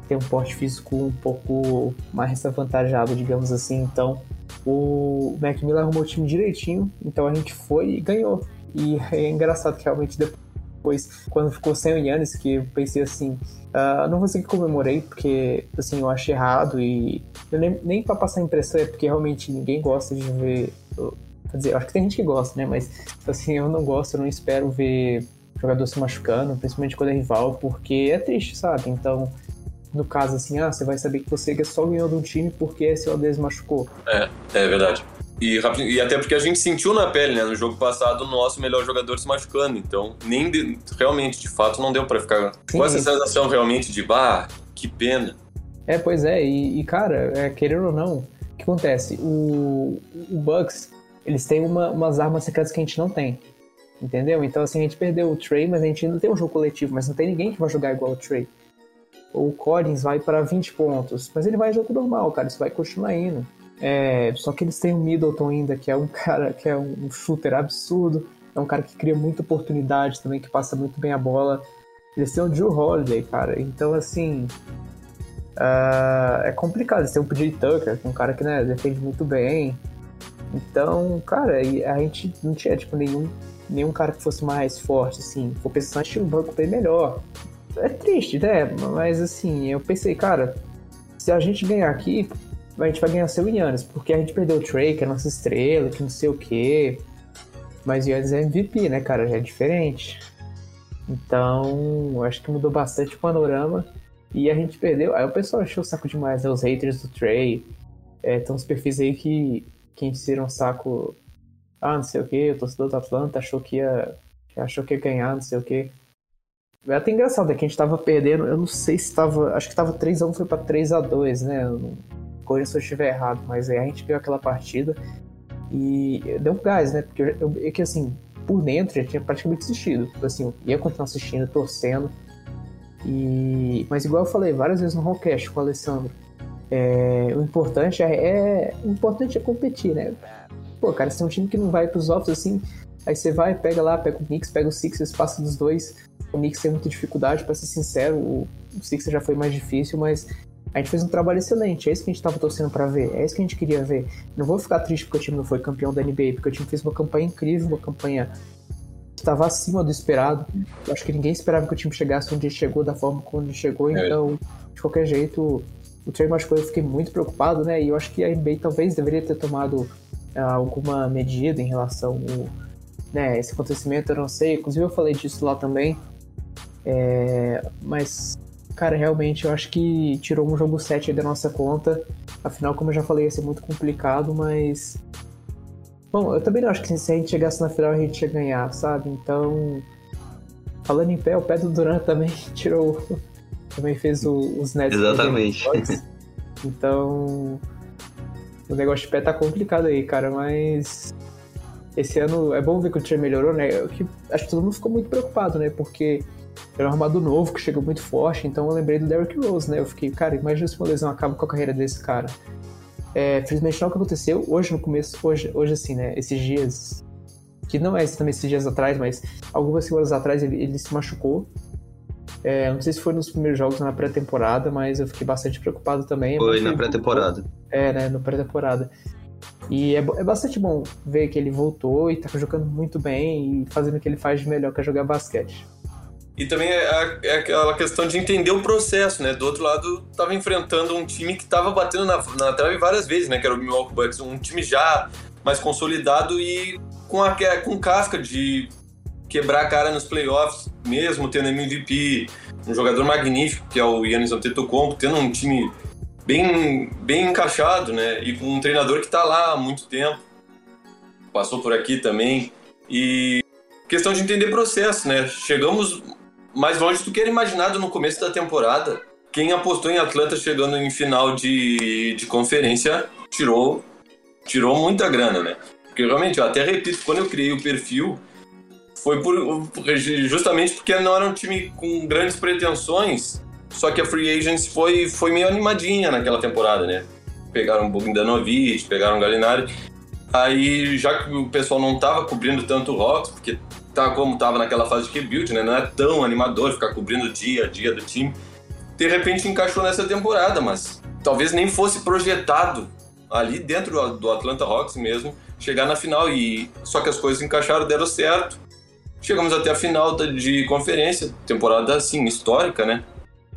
Tem um porte físico um pouco mais avantajado, digamos assim. Então, o Macmillan arrumou o time direitinho, então a gente foi e ganhou. E é engraçado que realmente depois, quando ficou sem o Yannis, que eu pensei assim, uh, não vou dizer que comemorei, porque assim, eu achei errado e nem, nem pra passar impressão, é porque realmente ninguém gosta de ver. Quer dizer, acho que tem gente que gosta, né? Mas assim, eu não gosto, eu não espero ver jogador se machucando, principalmente quando é rival, porque é triste, sabe? Então, no caso assim, ah, você vai saber que você só ganhou de um time porque esse Aldez machucou. É, é verdade. E, e, até porque a gente sentiu na pele, né? No jogo passado, o nosso melhor jogador se machucando. Então, nem de, realmente, de fato, não deu para ficar Sim, com essa sensação realmente de, bah, que pena. É, pois é. E, e cara, é, querendo ou não, o que acontece? O, o Bucks, eles têm uma, umas armas secretas que a gente não tem. Entendeu? Então, assim, a gente perdeu o Trey, mas a gente ainda tem um jogo coletivo, mas não tem ninguém que vai jogar igual o Trey. O Collins vai para 20 pontos, mas ele vai jogo normal, cara, isso vai continuar indo. É, só que eles têm o Middleton ainda, que é um cara que é um shooter absurdo, é um cara que cria muita oportunidade também, que passa muito bem a bola. Eles têm o Drew Holiday, cara, então assim. Uh, é complicado. Eles têm o PJ Tucker, que é um cara que né, defende muito bem. Então, cara, a gente não tinha tipo nenhum nenhum cara que fosse mais forte, assim. Vou pensar em um banco bem melhor. É triste, né? Mas assim, eu pensei, cara, se a gente ganhar aqui, a gente vai ganhar seu Yannis, porque a gente perdeu o Trey, que é a nossa estrela, que não sei o quê. Mas o Yannis é MVP, né, cara? Já é diferente. Então, acho que mudou bastante o panorama. E a gente perdeu. Aí o pessoal achou o saco demais, né? Os haters do Trey. É, tem uns perfis aí que, que encheram o saco. Ah, não sei o que, o torcedor do Atlanta achou que ia. Achou que ia ganhar, não sei o que. É até engraçado, é que a gente tava perdendo, eu não sei se tava. Acho que tava 3x1, foi pra 3x2, né? Corrija se eu estiver errado, mas aí a gente ganhou aquela partida e deu um gás, né? Porque eu, é que assim, por dentro já tinha praticamente assistido. Tipo assim, eu ia continuar assistindo, torcendo. E... Mas igual eu falei várias vezes no Rollcast com o Alessandro, é... o importante é... é... O importante é competir, né? Pô, cara, se tem um time que não vai pros offs assim, aí você vai, pega lá, pega o Knicks, pega o Sixers, passa dos dois. O Knicks tem muita dificuldade, para ser sincero, o Sixers já foi mais difícil, mas a gente fez um trabalho excelente, é isso que a gente tava torcendo para ver, é isso que a gente queria ver. Não vou ficar triste porque o time não foi campeão da NBA, porque o time fez uma campanha incrível, uma campanha que estava acima do esperado. Eu acho que ninguém esperava que o time chegasse onde chegou, da forma como ele chegou, é. então, de qualquer jeito, o Trey machucou, eu fiquei muito preocupado, né? E eu acho que a NBA talvez deveria ter tomado uh, alguma medida em relação a né, esse acontecimento, eu não sei. Inclusive eu falei disso lá também. É, mas cara, realmente eu acho que tirou um jogo 7 da nossa conta. Afinal, como eu já falei, ia ser muito complicado, mas. Bom, eu também não acho que se a gente chegasse na final a gente ia ganhar, sabe? Então. Falando em pé, o pé do Duran também tirou. também fez o, os Nets. Exatamente. Então. O negócio de pé tá complicado aí, cara, mas. Esse ano é bom ver que o time melhorou, né? Eu, que, acho que todo mundo ficou muito preocupado, né? Porque era um armador novo que chegou muito forte, então eu lembrei do Derrick Rose, né? Eu fiquei, cara, imagina se uma lesão acaba com a carreira desse cara. É, felizmente não é o que aconteceu. Hoje, no começo, hoje, hoje assim, né? Esses dias, que não é exatamente esses dias atrás, mas algumas semanas atrás ele, ele se machucou. É, não sei se foi nos primeiros jogos na pré-temporada, mas eu fiquei bastante preocupado também. Foi na pré-temporada. É, né? Na pré-temporada. E é, é, bastante bom ver que ele voltou e tá jogando muito bem e fazendo o que ele faz de melhor, que é jogar basquete. E também é, é, aquela questão de entender o processo, né? Do outro lado, tava enfrentando um time que tava batendo na, na trave várias vezes, né? Que era o Milwaukee Bucks, um time já mais consolidado e com, a, com casca de quebrar a cara nos playoffs, mesmo tendo MVP, um jogador magnífico, que é o Yannis Antetokounmpo, tendo um time bem, bem encaixado, né? E com um treinador que está lá há muito tempo, passou por aqui também. E questão de entender processo, né? Chegamos mais longe do que era imaginado no começo da temporada. Quem apostou em Atlanta chegando em final de, de conferência tirou, tirou muita grana, né? Porque realmente, eu até repito, quando eu criei o perfil, foi por, justamente porque não era um time com grandes pretensões, só que a Free Agents foi, foi meio animadinha naquela temporada, né? Pegaram um Bogdanovic, pegaram o Galinari. Aí, já que o pessoal não tava cobrindo tanto o Hawks, porque tá como tava naquela fase de rebuild, né? Não é tão animador ficar cobrindo o dia a dia do time. De repente encaixou nessa temporada, mas talvez nem fosse projetado ali dentro do Atlanta Hawks mesmo chegar na final e só que as coisas encaixaram, deram certo. Chegamos até a final de conferência, temporada assim histórica, né?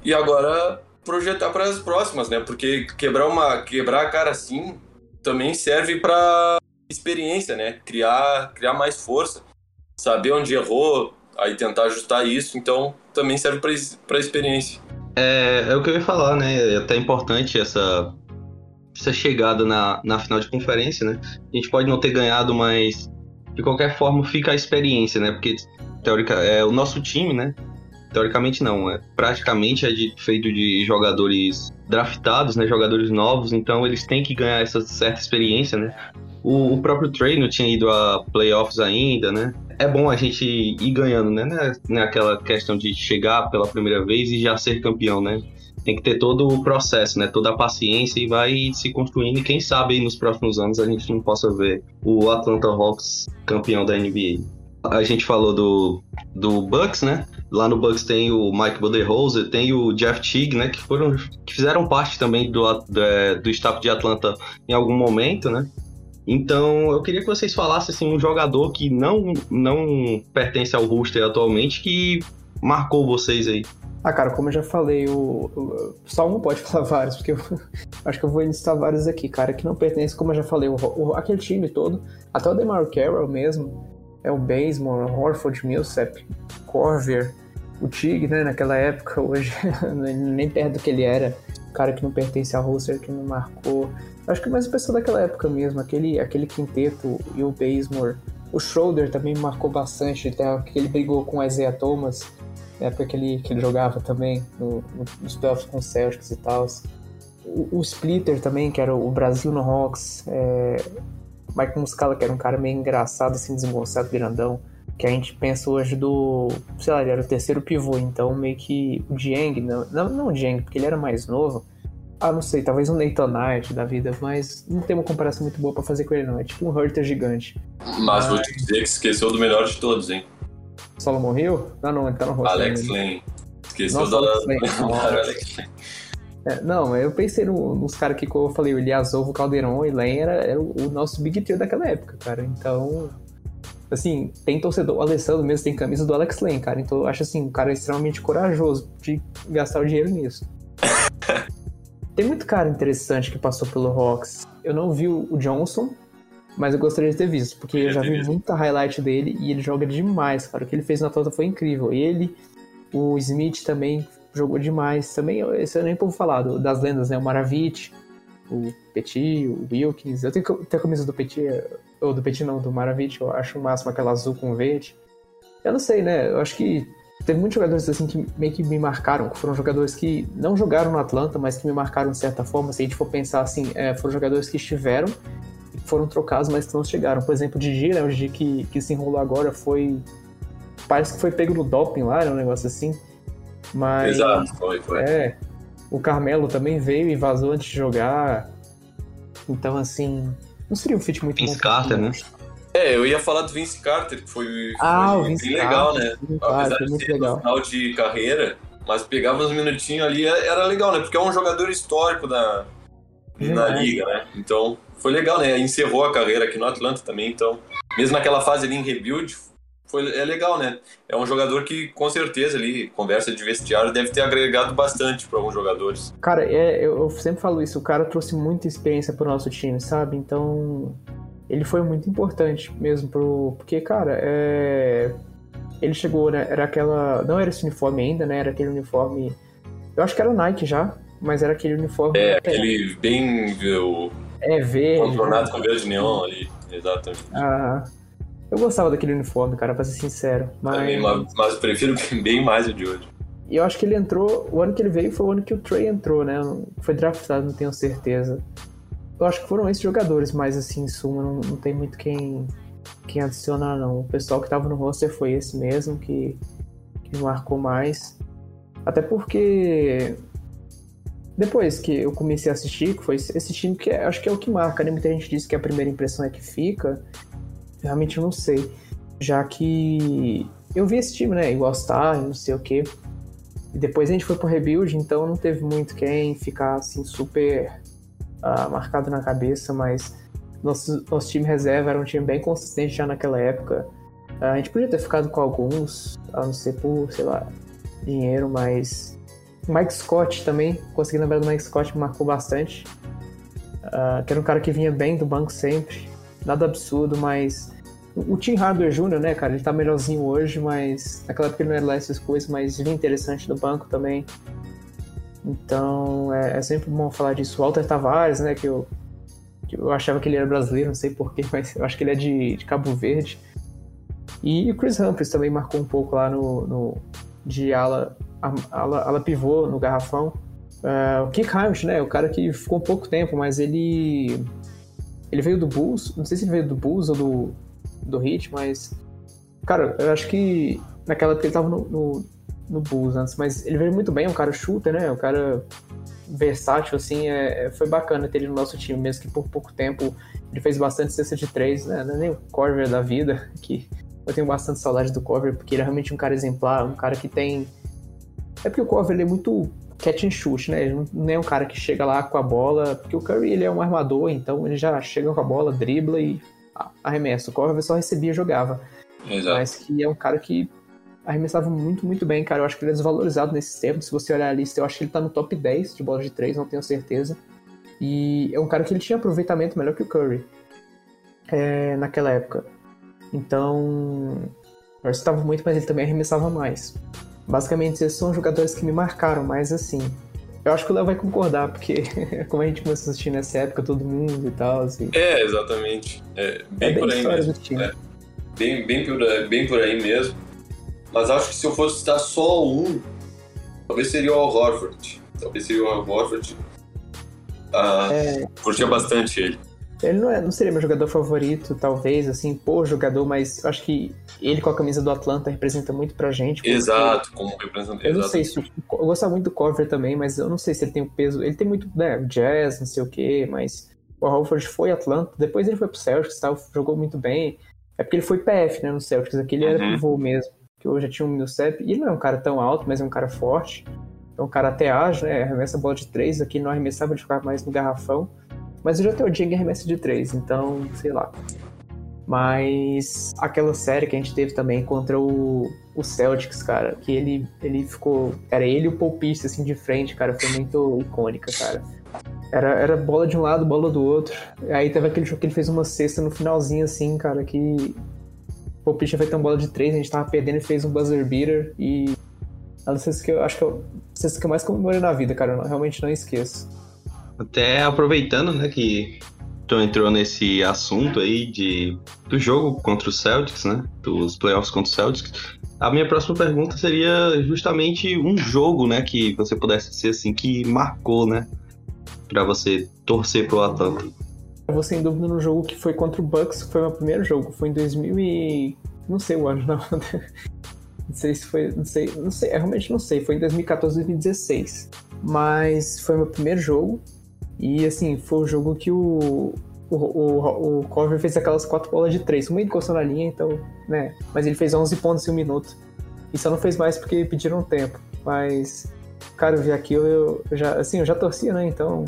E agora projetar para as próximas, né? Porque quebrar uma quebrar a cara assim também serve para experiência, né? Criar criar mais força saber onde errou, aí tentar ajustar isso, então também serve para experiência. É, é o que eu ia falar, né? É até importante essa, essa chegada na, na final de conferência, né? A gente pode não ter ganhado, mas de qualquer forma fica a experiência, né? Porque teórica é o nosso time, né? Teoricamente não, é praticamente é de, feito de jogadores draftados, né? Jogadores novos, então eles têm que ganhar essa certa experiência, né? O, o próprio Trey não tinha ido a playoffs ainda, né? É bom a gente ir ganhando, né? Não é aquela questão de chegar pela primeira vez e já ser campeão, né? Tem que ter todo o processo, né? Toda a paciência e vai se construindo. E quem sabe nos próximos anos a gente não possa ver o Atlanta Hawks campeão da NBA. A gente falou do, do Bucks, né? Lá no Bucks tem o Mike Budenholzer, tem o Jeff Teague, né? Que foram que fizeram parte também do, do, é, do staff de Atlanta em algum momento, né? Então, eu queria que vocês falassem assim, um jogador que não, não pertence ao roster atualmente, que marcou vocês aí? Ah, cara, como eu já falei, o, o só um pode falar vários, porque eu acho que eu vou listar vários aqui, cara, que não pertence, como eu já falei, o, o, aquele time todo, até o DeMar Carroll mesmo, é o Basemore, o Horford, Millsap, Corver, o Tig, né, naquela época, hoje nem perto do que ele era, o cara que não pertence ao roster, que não marcou. Acho que mais o pessoal daquela época mesmo, aquele, aquele quinteto e o Basemore. O Schroeder também marcou bastante, até que ele brigou com o Isaiah Thomas, na época que ele, que ele jogava também, no, no, nos playoffs com o Celtics e tal. O, o, Splitter também, que era o Brasil no Hawks. É, Mike Muscala, que era um cara meio engraçado, assim, desengonçado, grandão. Que a gente pensa hoje do. Sei lá, ele era o terceiro pivô, então meio que o Dieng, não, não, não o Dieng, porque ele era mais novo. Ah, não sei, talvez um Nathan Knight da vida, mas não tem uma comparação muito boa para fazer com ele, não. É tipo um Hurter gigante. Mas, mas... vou te dizer que esqueceu do melhor de todos, hein? Solomon Hill? Ah, não, ele tá no rosto. Alex Lane. Esqueceu Nossa, da... Alex Lane. É, não, eu pensei no, nos caras que, como eu falei, o Ilyasov, o Caldeirão e Len era, era o, o, nosso big trio daquela época, cara. Então, assim, tem torcedor, o Alessandro mesmo tem camisa do Alex Lane, cara. Então eu acho assim, um cara extremamente corajoso de gastar o dinheiro nisso. tem muito cara interessante que passou pelo Hawks. Eu não vi o Johnson, mas eu gostaria de ter visto, porque eu, eu já vi visto. muita highlight dele e ele joga demais, cara. O que ele fez na Atlanta foi incrível. Ele, o Smith também jogou demais. Também, esse eu nem pouco falado, das lendas, né? O Maravich, o Petit, o Wilkins. Eu tenho, tenho a camisa do Petit, ou do Petit não, do Maravich, eu acho o máximo aquela azul com verde. Eu não sei, né? Eu acho que teve muitos jogadores assim que meio que me marcaram, que foram jogadores que não jogaram no Atlanta, mas que me marcaram de certa forma. Se a gente for pensar assim, é, foram jogadores que estiveram e foram trocados, mas que não chegaram. Por exemplo, o Didi, né? O Didi que, que se enrolou agora foi. Parece que foi pego no doping lá, era um negócio assim. Mas. Exato, foi, foi. É. O Carmelo também veio e vazou antes de jogar. Então, assim. Não seria um fit muito Vince bom. Carter, né? É, eu ia falar do Vince Carter, que foi, ah, foi bem legal, né? Apesar de ser legal. final de carreira, mas pegava uns minutinhos ali, é, era legal, né? Porque é um jogador histórico da, na liga, né? Então, foi legal, né? Encerrou a carreira aqui no Atlanta também, então, mesmo naquela fase ali em rebuild, foi, é legal, né? É um jogador que, com certeza, ali, conversa de vestiário, deve ter agregado bastante para alguns jogadores. Cara, é, eu, eu, sempre falo isso, o cara trouxe muita experiência pro nosso time, sabe? Então, ele foi muito importante mesmo pro. Porque, cara, é. Ele chegou, né? Era aquela. Não era esse uniforme ainda, né? Era aquele uniforme. Eu acho que era Nike já, mas era aquele uniforme. É, aquele bem. O... É, verde. Contornado com verde neon ali, exatamente. Ah. Eu gostava daquele uniforme, cara, pra ser sincero. Mas, Também, mas prefiro bem mais o de hoje. E eu acho que ele entrou. O ano que ele veio foi o ano que o Trey entrou, né? Foi draftado, não tenho certeza. Eu acho que foram esses jogadores, mas assim, em suma, não, não tem muito quem, quem adicionar, não. O pessoal que tava no roster foi esse mesmo, que, que marcou mais. Até porque depois que eu comecei a assistir, que foi esse time que é, acho que é o que marca, né? Muita gente diz que a primeira impressão é que fica realmente não sei. Já que eu vi esse time, né? Star, não sei o quê. E depois a gente foi pro rebuild, então não teve muito quem ficar assim super uh, marcado na cabeça, mas nosso, nosso time reserva era um time bem consistente já naquela época. Uh, a gente podia ter ficado com alguns, a não ser por, sei lá, dinheiro, mas. Mike Scott também, consegui lembrar do Mike Scott, marcou bastante. Uh, que era um cara que vinha bem do banco sempre nada absurdo, mas o Tim Hardaway Jr., né, cara, ele tá melhorzinho hoje, mas naquela época ele não era lá essas coisas, mas vinha interessante no banco também. Então é, é, sempre bom falar disso. O Walter Tavares, né, que eu, que eu achava que ele era brasileiro, não sei porquê, mas eu acho que ele é de, de Cabo Verde. E o Chris Humphries também marcou um pouco lá no, no de ala, ala, ala pivô no garrafão. Uh, o Kick Hamish, né, o cara que ficou um pouco tempo, mas ele ele veio do Bulls, não sei se ele veio do Bulls ou do, do Heat, mas. Cara, eu acho que naquela época ele tava no, no, no Bulls antes, mas ele veio muito bem, é um cara shooter, né? Um cara versátil, assim, é, é, foi bacana ter ele no nosso time, mesmo que por pouco tempo ele fez bastante cesta de três, né? Não é nem o Corver da vida, que eu tenho bastante saudade do Corver, porque ele é realmente um cara exemplar, um cara que tem. É porque o Corver ele é muito catch and shoot, né? Ele não é um cara que chega lá com a bola, porque o Curry ele é um armador, então ele já chega com a bola, dribla e arremessa. O Corver só recebia e jogava. Exato. Mas que é um cara que arremessava muito, muito bem, cara. Eu acho que ele é desvalorizado nesses tempos. Se você olhar a lista, eu acho que ele tá no top 10 de bola de 3, não tenho certeza. E é um cara que ele tinha aproveitamento melhor que o Curry é, naquela época. Então, eu estava muito, mas ele também arremessava mais. Basicamente, esses são jogadores que me marcaram, mas assim, eu acho que o Léo vai concordar, porque como a gente começou a assistir nessa época, todo mundo e tal. Assim. É, exatamente. É, bem, é bem por aí mesmo. É. Bem, bem, por, bem por aí mesmo. Mas acho que se eu fosse citar só um, talvez seria o Al Horford. Talvez seria o Al Horford. Ah, é... Curtia bastante ele. Ele não, é, não seria meu jogador favorito, talvez, assim, pô, jogador, mas acho que ele com a camisa do Atlanta representa muito pra gente. Exato, como representa. Eu não sei se. Eu gosto muito do cover também, mas eu não sei se ele tem o peso. Ele tem muito, né, jazz, não sei o quê, mas o Horford foi Atlanta, depois ele foi pro Celtics, tal, jogou muito bem. É porque ele foi PF, né, no Celtics, aqui ele uhum. era pivô mesmo, que hoje já tinha um Millsap, e ele não é um cara tão alto, mas é um cara forte. É um cara até ágil, né, arremessa a bola de três, aqui não arremessava, de ficar mais no garrafão. Mas eu já tenho o Jing arremesso de 3, então, sei lá. Mas aquela série que a gente teve também contra o, o Celtics, cara, que ele, ele ficou. Era ele o Pierce, assim, de frente, cara, foi muito icônica, cara. Era, era bola de um lado, bola do outro. Aí teve aquele jogo que ele fez uma cesta no finalzinho, assim, cara, que. O Pierce feito uma bola de três, a gente tava perdendo e fez um buzzer beater. E. Não sei se que eu acho que eu. Não sei se que eu mais comemorei na vida, cara, eu não, realmente não esqueço. Até aproveitando, né, que tu entrou nesse assunto aí de, do jogo contra o Celtics, né, dos playoffs contra o Celtics, a minha próxima pergunta seria justamente um jogo, né, que você pudesse ser assim, que marcou, né, para você torcer pro Atlanta. Eu vou sem dúvida no jogo que foi contra o Bucks, que foi o meu primeiro jogo, foi em 2000 e... não sei o ano, não. Não sei se foi, não sei, não sei, realmente não sei, foi em 2014, 2016. Mas foi meu primeiro jogo e assim, foi o jogo que o, o, o, o fez aquelas quatro bolas de três. Uma encostou na linha, então, né? Mas ele fez 11 pontos em um minuto. E só não fez mais porque pediram tempo. Mas, cara, eu vi aquilo, eu, já, assim, eu já torcia, né? Então,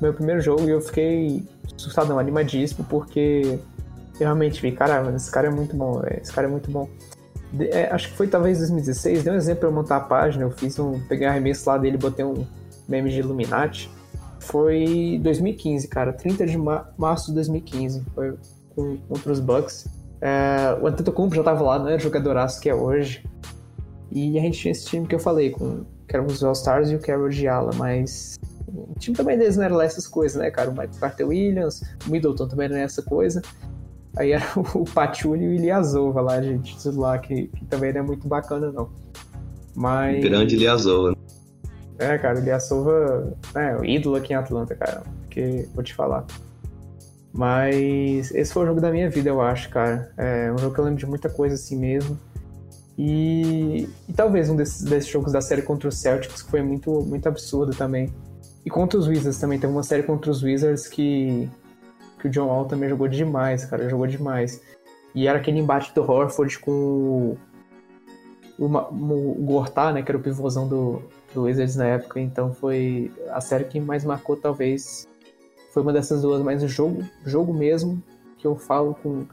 meu primeiro jogo e eu fiquei assustado, animadíssimo, porque eu realmente vi, caramba, esse cara é muito bom, véio, esse cara é muito bom. De, é, acho que foi talvez 2016, deu um exemplo pra eu montar a página, eu fiz um, peguei um arremesso lá dele, botei um meme de Illuminati, foi 2015, cara. 30 de março de 2015. Foi contra os Bucks. É, o Antetokounmpo já tava lá, não era jogadoraço que é hoje. E a gente tinha esse time que eu falei, com, que eram os All-Stars e o Carol de Ala, mas o time também deles não era lá essas coisas, né, cara? O Michael Carter Williams, o Middleton também não era essa coisa. Aí era o Patchouli e o Iliazova lá, gente, lá, que, que também não é muito bacana, não. Mas... Grande Iliazova. É, cara, o Ilyasova é o ídolo aqui em Atlanta, cara. Porque, vou te falar. Mas esse foi o jogo da minha vida, eu acho, cara. É um jogo que eu lembro de muita coisa assim mesmo. E, e talvez um desses, desses, jogos da série contra os Celtics que foi muito, muito absurdo também. E contra os Wizards também. Teve uma série contra os Wizards que, que o John Wall também jogou demais, cara. Jogou demais. E era aquele embate do Horford com o, o, o Gortá, né? Que era o pivôzão do, do Wizards na época, então foi a série que mais marcou, talvez. Foi uma dessas duas, mas o jogo, jogo mesmo, que eu falo com.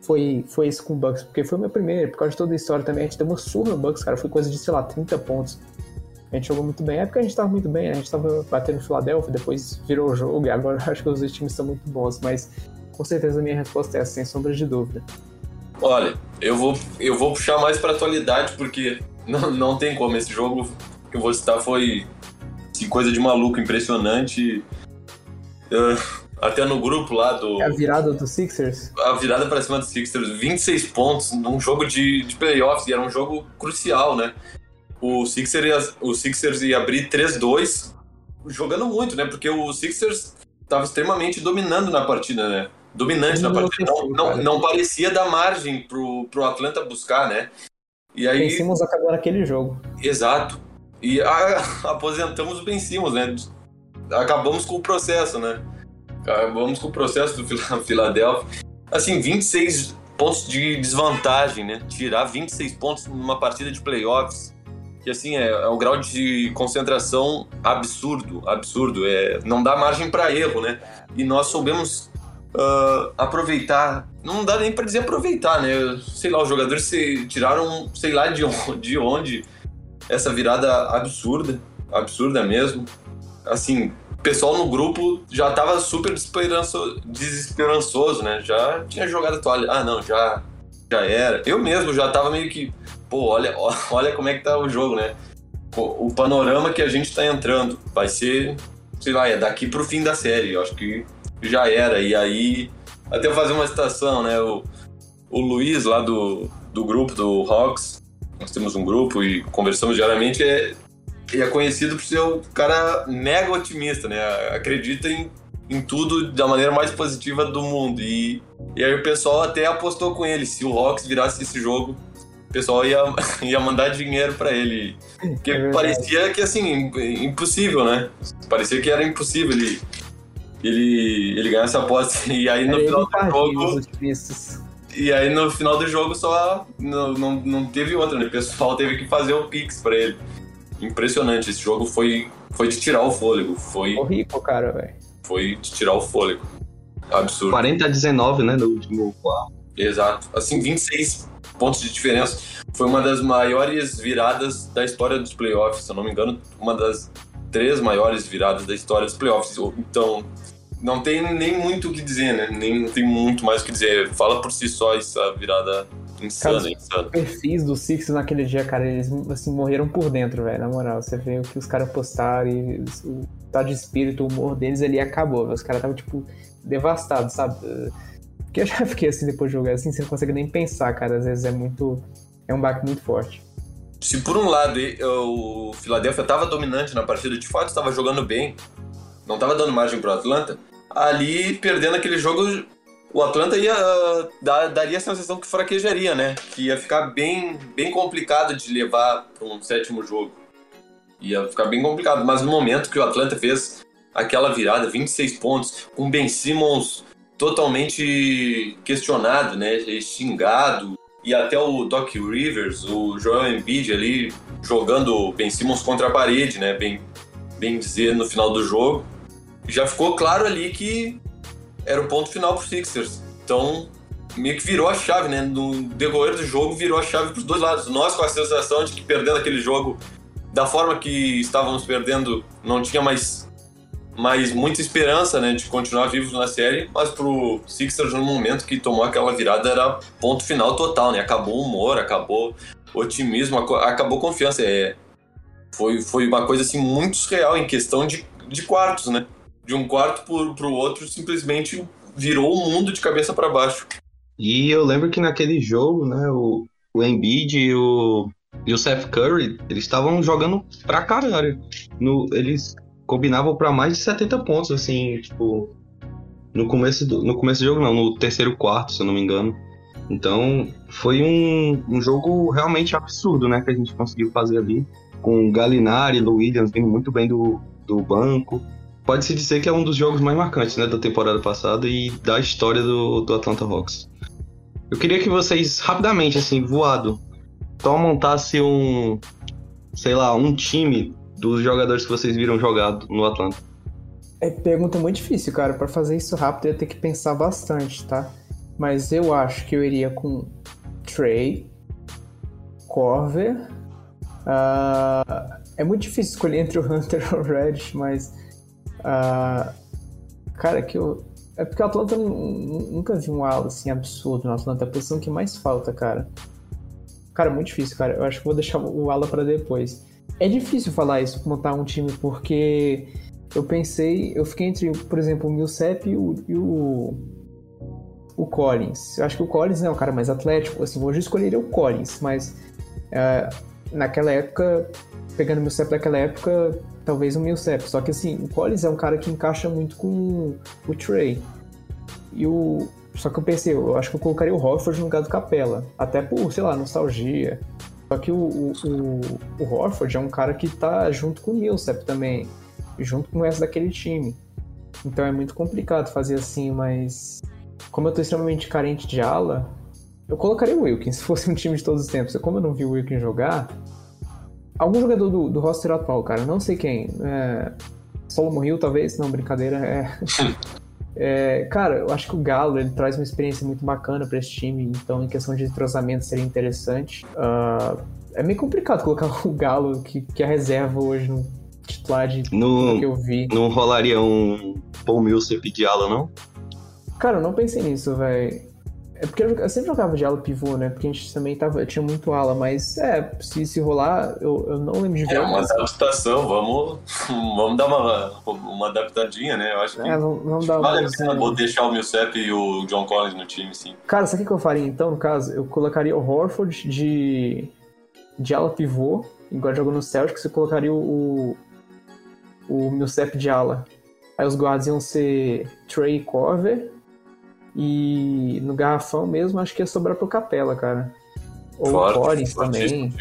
Foi, foi esse com o Bucks, porque foi o meu primeiro, por causa de toda a história também. A gente deu uma surra no Bucks, cara, foi coisa de, sei lá, 30 pontos. A gente jogou muito bem. É porque a gente tava muito bem, né? A gente tava batendo no Philadelphia, depois virou o jogo, e agora acho que os times estão muito bons, mas com certeza a minha resposta é essa, sem sombra de dúvida. Olha, eu vou, eu vou puxar mais pra atualidade, porque não, não tem como. Esse jogo que eu vou citar foi assim, coisa de maluco, impressionante. Uh, até no grupo lá do. É a virada do Sixers? A virada para cima do Sixers, 26 pontos num jogo de, de playoffs, e era um jogo crucial, né? O Sixers ia, o Sixers ia abrir 3-2, jogando muito, né? Porque o Sixers estava extremamente dominando na partida, né? Dominante na partida. Não, não, não, parecia dar margem pro, pro Atlanta buscar, né? E aí. Vencemos acabou naquele jogo. Exato. E a, aposentamos o Ben Simmons, né? Acabamos com o processo, né? Acabamos com o processo do Philadelphia. Assim, 26 pontos de desvantagem, né? Tirar 26 pontos numa partida de playoffs, que assim é, é um grau de concentração absurdo, absurdo. É, não dá margem para erro, né? E nós soubemos uh, aproveitar não dá nem para dizer aproveitar, né? Sei lá, os jogadores se tiraram, sei lá de onde, de onde essa virada absurda, absurda mesmo. Assim, o pessoal no grupo já tava super desesperançoso, né? Já tinha jogado a toalha. Ah, não, já, já era. Eu mesmo já tava meio que, pô, olha, olha como é que tá o jogo, né? O panorama que a gente tá entrando vai ser, sei lá, é daqui pro fim da série. Eu acho que já era. E aí, até fazer uma citação, né? O, o Luiz lá do, do grupo do Hawks, nós temos um grupo e conversamos diariamente, é, é conhecido por ser um cara mega otimista, né? Acredita em, em tudo da maneira mais positiva do mundo. E, e aí o pessoal até apostou com ele. Se o Hawks virasse esse jogo, o pessoal ia, ia mandar dinheiro para ele. Porque é parecia que, assim, impossível, né? Parecia que era impossível ele, ele, ele ganhar essa aposta. E aí no final do jogo. E aí no final do jogo só não, não, não teve outra, né? O pessoal teve que fazer o Pix pra ele impressionante. Esse jogo foi, foi de tirar o fôlego. Foi cara, velho. Foi de tirar o fôlego. Absurdo. 40 a 19, né, no último quarto. Exato. Assim, 26 pontos de diferença. Foi uma das maiores viradas da história dos playoffs. Se eu não me engano, uma das três maiores viradas da história dos playoffs. Então, não tem nem muito o que dizer, né? Nem tem muito mais o que dizer. Fala por si só essa virada Insano, cara, insano. Os perfis do Six naquele dia, cara, eles assim, morreram por dentro, velho. Na moral, você vê o que os caras postaram e o estado de espírito, o humor deles ali acabou. Véio. Os caras estavam, tipo, devastados, sabe? Porque eu já fiquei assim depois de jogar assim, você não consegue nem pensar, cara. Às vezes é muito. É um baque muito forte. Se por um lado o Philadelphia estava dominante na partida, de fato estava jogando bem, não estava dando margem pro Atlanta, ali perdendo aquele jogo o Atlanta ia dar, daria a sensação que fraquejaria, né? Que ia ficar bem, bem complicado de levar para um sétimo jogo. Ia ficar bem complicado. Mas no momento que o Atlanta fez aquela virada, 26 pontos, com Ben Simmons totalmente questionado, né? Xingado. E até o Doc Rivers, o Joel Embiid ali jogando Ben Simmons contra a parede, né? Bem, bem dizer, no final do jogo. Já ficou claro ali que era o ponto final pro Sixers. Então, meio que virou a chave, né? No decorrer do jogo, virou a chave pros dois lados. Nós com a sensação de que perdendo aquele jogo da forma que estávamos perdendo, não tinha mais, mais muita esperança, né? De continuar vivos na série. Mas pro Sixers, no momento que tomou aquela virada, era ponto final total, né? Acabou o humor, acabou o otimismo, acabou confiança. É, foi, foi uma coisa, assim, muito surreal em questão de, de quartos, né? De um quarto para o outro simplesmente virou o mundo de cabeça para baixo. E eu lembro que naquele jogo, né, o, o Embiid e o, e o Seth Curry, eles estavam jogando pra caralho. No, eles combinavam para mais de 70 pontos, assim, tipo, no começo do, no começo do jogo não, no terceiro quarto, se eu não me engano. Então, foi um, um jogo realmente absurdo, né, que a gente conseguiu fazer ali, com Galinari e Williams vindo muito bem do, do banco pode-se dizer que é um dos jogos mais marcantes né, da temporada passada e da história do, do Atlanta Hawks. Eu queria que vocês, rapidamente, assim, voado, só montasse um, sei lá, um time dos jogadores que vocês viram jogado no Atlanta. É pergunta muito difícil, cara. Para fazer isso rápido, eu ia ter que pensar bastante, tá? Mas eu acho que eu iria com Trey, Corver. Uh, é muito difícil escolher entre o Hunter e o Reddish, mas Uh, cara, que eu. É porque o Atlanta nunca vi um ala assim absurdo no Atlanta. É a posição que mais falta, cara. Cara, muito difícil, cara. Eu acho que vou deixar o ala para depois. É difícil falar isso, montar um time, porque eu pensei, eu fiquei entre, por exemplo, o Millsap e o, e o, o Collins. Eu acho que o Collins é o cara mais atlético, assim, hoje eu escolheria o Collins, mas uh, naquela época, pegando o Millsap daquela época, talvez o Millsap. Só que assim, o Collins é um cara que encaixa muito com o Trey. E o. Só que eu pensei, eu acho que eu colocaria o Horford no lugar do Capela. Até por, sei lá, nostalgia. Só que o, o, o, o Horford é um cara que tá junto com o Millsap também. Junto com o resto daquele time. Então é muito complicado fazer assim, mas. Como eu tô extremamente carente de ala, eu colocaria o Wilkins se fosse um time de todos os tempos. Como eu não vi o Wilkins jogar, Algum jogador do, do roster atual, cara, não sei quem. É, Solomon Hill, talvez? Não, brincadeira. É, É, cara, eu acho que o Galo ele traz uma experiência muito bacana para esse time, então em questão de entrosamento seria interessante. Uh, é meio complicado colocar o Galo, que, que é reserva hoje no titular de no, que eu vi. Não rolaria um Paul Millsap de ala, não? Cara, eu não pensei nisso, velho. É porque eu, sempre jogava de ala pivô, né? Porque a gente também tava, tinha muito ala, mas é, se, se rolar, eu, eu não lembro de ver. É uma adaptação, vamos, vamos dar uma, uma adaptadinha, né? Eu acho que é, vamos, vamos dar vale a vou deixar o Millsap e o John Collins no time, sim. Cara, sabe o que eu faria então, no caso? Eu colocaria o Horford de, de ala pivô, igual jogou no Celtics, você colocaria o, o Millsap de ala. Aí os guardas iam ser Trey e Corver, e no garrafão mesmo, acho que ia sobrar pro Capela, cara. Ou forte, Collins também.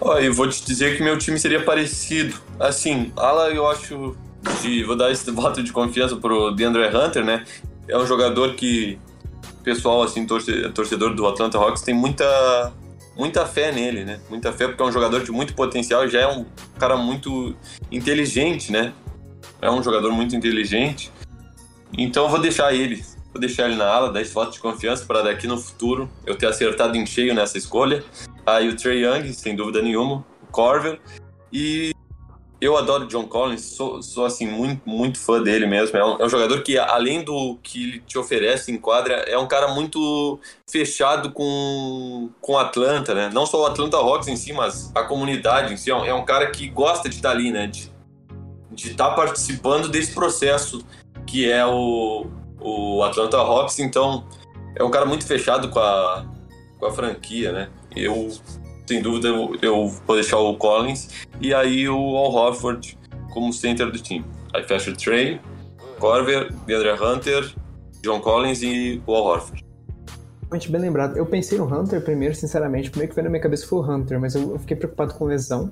Ó, eu vou te dizer que meu time seria parecido. Assim, ala eu acho de. Vou dar esse voto de confiança pro DeAndre Hunter, né? É um jogador que. Pessoal, assim, torcedor do Atlanta Hawks tem muita. Muita fé nele, né? Muita fé porque é um jogador de muito potencial e já é um cara muito inteligente, né? É um jogador muito inteligente. Então eu vou deixar ele Vou deixar ele na ala, dar esse voto de confiança para daqui no futuro eu ter acertado em cheio nessa escolha. Aí o Trey Young, sem dúvida nenhuma, o Corver. E eu adoro John Collins, sou, sou assim, muito, muito fã dele mesmo. É um, é um, jogador que, além do que ele te oferece em quadra, é um cara muito fechado com, com Atlanta, né? Não só o Atlanta Hawks em si, mas a comunidade em si. É um, é um cara que gosta de estar ali, né? De estar tá participando desse processo que é o, o Atlanta Hawks, então é um cara muito fechado com a, com a franquia, né? Eu, sem dúvida, eu, eu vou deixar o Collins e aí o Al Horford como center do time. Aí fecha o Trey, Corver, DeAndre Hunter, John Collins e o Al Horford. Realmente bem lembrado. Eu pensei no Hunter primeiro, sinceramente. O primeiro que veio na minha cabeça foi o Hunter, mas eu fiquei preocupado com lesão.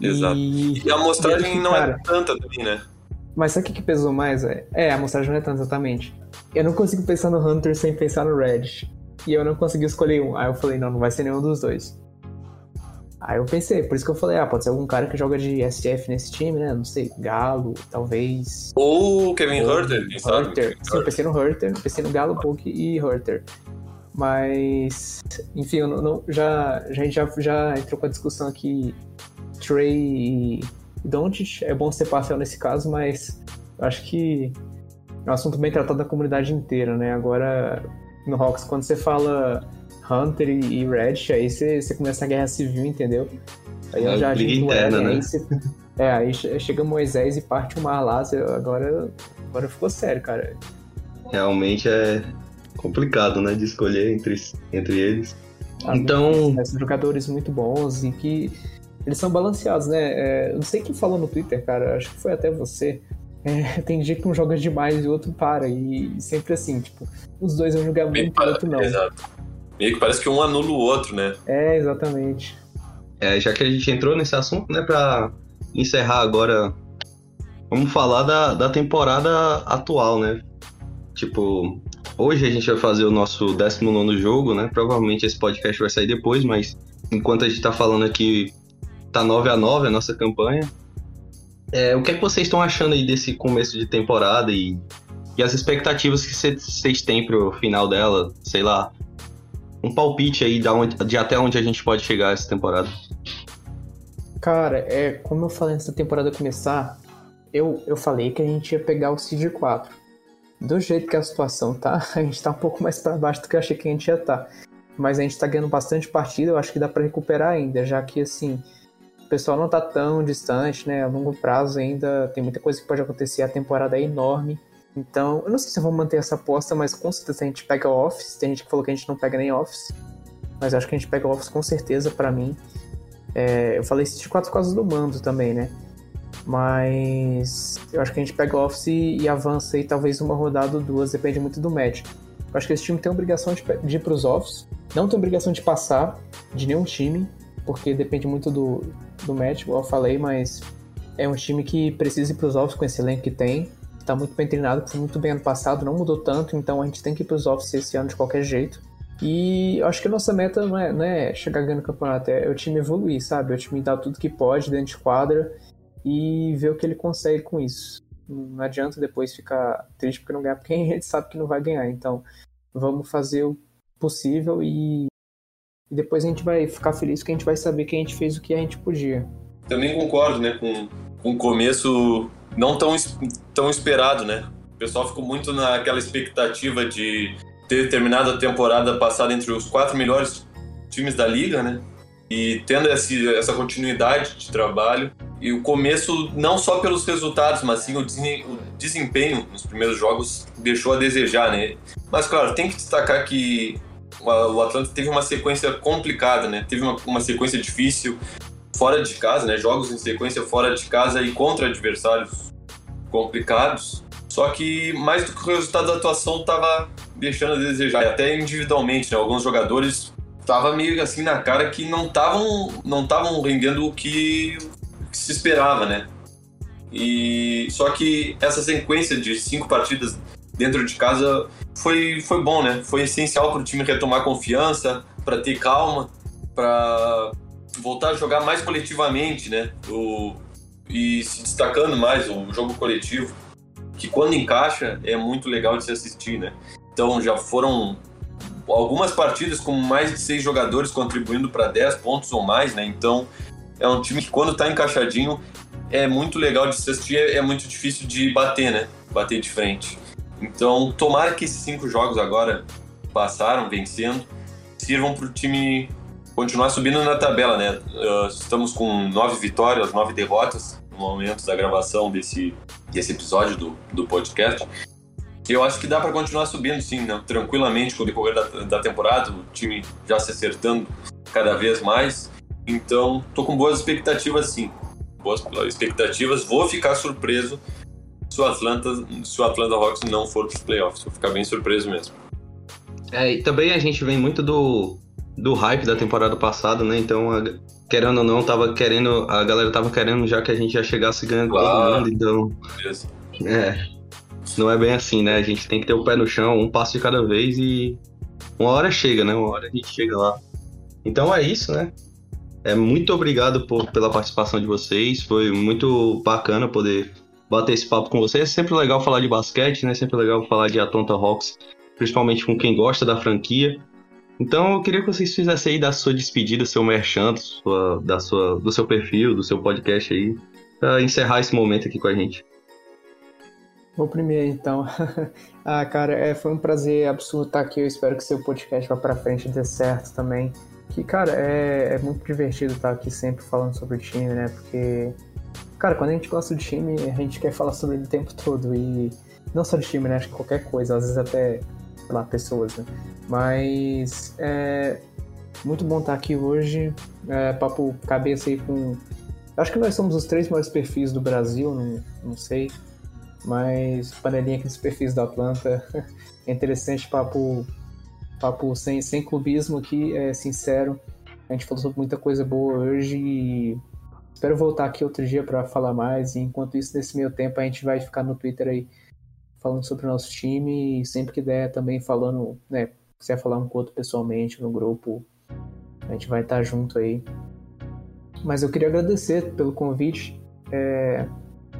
Exato. E, e a amostragem não é tanta também, né? Mas sabe o que, pesou mais, É, a amostragem não é tanto exatamente. Eu não consigo pensar no Hunter sem pensar no Red. E eu não consegui escolher um. Aí eu falei, não, não vai ser nenhum dos dois. Aí eu pensei, por isso que eu falei, ah, pode ser algum cara que joga de SF nesse time, né? Não sei, Galo, talvez. Ou Kevin Herter, quem sabe? Herter. Sim, eu pensei no Herter, pensei no Galo, Book e Herter. Mas, enfim, eu não, não, já, já, já, já entrou com a discussão aqui Trey e Doncic é bom ser parcial nesse caso, mas acho que é um assunto bem tratado da comunidade inteira, né? Agora, no Hawks, quando você fala Hunter e Red, aí você, você começa a guerra civil, entendeu? Aí é, já interna, né? Aí você, é, aí chega Moisés e parte o mar lá, agora, agora ficou sério, cara. Realmente é complicado, né, de escolher entre, entre eles. Ah, então... São jogadores muito bons e que eles são balanceados, né? É, eu não sei quem falou no Twitter, cara, acho que foi até você. É, tem gente que um joga demais e o outro para. E sempre assim, tipo, os dois vão jogar muito e o outro não. Exato. Meio que parece que um anula o outro, né? É, exatamente. É, já que a gente entrou nesse assunto, né, pra encerrar agora, vamos falar da, da temporada atual, né? Tipo, hoje a gente vai fazer o nosso 19 jogo, né? Provavelmente esse podcast vai sair depois, mas enquanto a gente tá falando aqui, tá 9 a 9 a nossa campanha. É, o que é que vocês estão achando aí desse começo de temporada e, e as expectativas que vocês têm pro final dela? Sei lá, um palpite aí de, onde, de até onde a gente pode chegar essa temporada. Cara, é, como eu falei antes da temporada começar, eu, eu falei que a gente ia pegar o Seed 4. Do jeito que a situação tá, a gente tá um pouco mais para baixo do que eu achei que a gente ia estar. Tá. Mas a gente tá ganhando bastante partida, eu acho que dá para recuperar ainda, já que assim, o pessoal não tá tão distante, né? A longo prazo ainda tem muita coisa que pode acontecer, a temporada é enorme. Então, eu não sei se eu vou manter essa aposta, mas com certeza a gente pega Office. Tem gente que falou que a gente não pega nem Office. Mas acho que a gente pega Office com certeza para mim. É, eu falei isso de quatro casos do mando também, né? Mas eu acho que a gente pega Office e avança aí talvez uma rodada ou duas, depende muito do match. Eu acho que esse time tem obrigação de, de ir pros Office. Não tem obrigação de passar de nenhum time, porque depende muito do, do match, igual eu falei, mas é um time que precisa ir pros Office com esse elenco que tem tá muito bem treinado, foi muito bem ano passado, não mudou tanto, então a gente tem que ir pros office esse ano de qualquer jeito. E eu acho que a nossa meta não é, não é chegar ganhando o campeonato, é o time evoluir, sabe? É o time dar tudo que pode dentro de quadra e ver o que ele consegue com isso. Não adianta depois ficar triste porque não ganhar, porque a gente sabe que não vai ganhar. Então, vamos fazer o possível e, e depois a gente vai ficar feliz porque a gente vai saber que a gente fez o que a gente podia. Também concordo, né, com, com um começo não tão, tão esperado, né? O pessoal ficou muito naquela expectativa de ter terminado a temporada passada entre os quatro melhores times da liga, né? E tendo esse, essa continuidade de trabalho e o começo não só pelos resultados, mas sim o desempenho nos primeiros jogos deixou a desejar, né? Mas claro, tem que destacar que o Atlanta teve uma sequência complicada, né? Teve uma, uma sequência difícil fora de casa, né? Jogos em sequência fora de casa e contra adversários complicados. Só que mais do que o resultado da atuação estava deixando a desejar, até individualmente, né? Alguns jogadores tava meio assim na cara que não estavam não estavam rendendo o que, que, se esperava, né? E só que essa sequência de cinco partidas dentro de casa foi foi bom, né? Foi essencial para o time retomar confiança, para ter calma, para voltar a jogar mais coletivamente, né? O, e se destacando mais o jogo coletivo, que quando encaixa é muito legal de se assistir, né? Então já foram algumas partidas com mais de seis jogadores contribuindo para 10 pontos ou mais, né? Então é um time que quando está encaixadinho é muito legal de se assistir, é muito difícil de bater, né? Bater de frente. Então tomara que esses cinco jogos agora passaram vencendo sirvam para o time continuar subindo na tabela, né? Uh, estamos com nove vitórias, nove derrotas no momento da gravação desse, desse episódio do, do podcast eu acho que dá para continuar subindo, sim, né? tranquilamente com o decorrer da, da, temporada, o time já se acertando cada vez mais. Então, tô com boas expectativas, sim. Boas expectativas. Vou ficar surpreso se o Atlanta, se o Atlanta Hawks não for para os playoffs. Vou ficar bem surpreso mesmo. É, e também a gente vem muito do, do hype da temporada passada, né? Então, a, querendo ou não, tava querendo, a galera tava querendo já que a gente já chegasse ganhando claro. todo mundo, então. Beleza. É, não é bem assim, né? A gente tem que ter o pé no chão, um passo de cada vez e uma hora chega, né? Uma hora a gente chega lá. Então é isso, né? É muito obrigado por, pela participação de vocês. Foi muito bacana poder bater esse papo com vocês. É sempre legal falar de basquete, né? Sempre legal falar de Atlanta Hawks, principalmente com quem gosta da franquia. Então eu queria que vocês fizessem aí da sua despedida, seu merchan, sua, da sua, do seu perfil, do seu podcast aí, pra encerrar esse momento aqui com a gente. Vou primeiro, então. ah, cara, é, foi um prazer absurdo estar aqui. Eu espero que seu podcast vá pra frente e dê certo também. Que, cara, é, é muito divertido estar aqui sempre falando sobre o time, né? Porque, cara, quando a gente gosta do time, a gente quer falar sobre ele o tempo todo. E não só de time, né? Acho que qualquer coisa, às vezes até, sei lá, pessoas, né? Mas é muito bom estar aqui hoje. É, papo cabeça aí com. Acho que nós somos os três maiores perfis do Brasil, não, não sei. Mas panelinha aqui nos perfis da Atlanta. É interessante, papo, papo sem, sem clubismo aqui, é sincero. A gente falou sobre muita coisa boa hoje e espero voltar aqui outro dia para falar mais. E enquanto isso, nesse meio tempo, a gente vai ficar no Twitter aí falando sobre o nosso time e sempre que der também falando, né, quiser falar um com outro pessoalmente no grupo, a gente vai estar junto aí. Mas eu queria agradecer pelo convite é,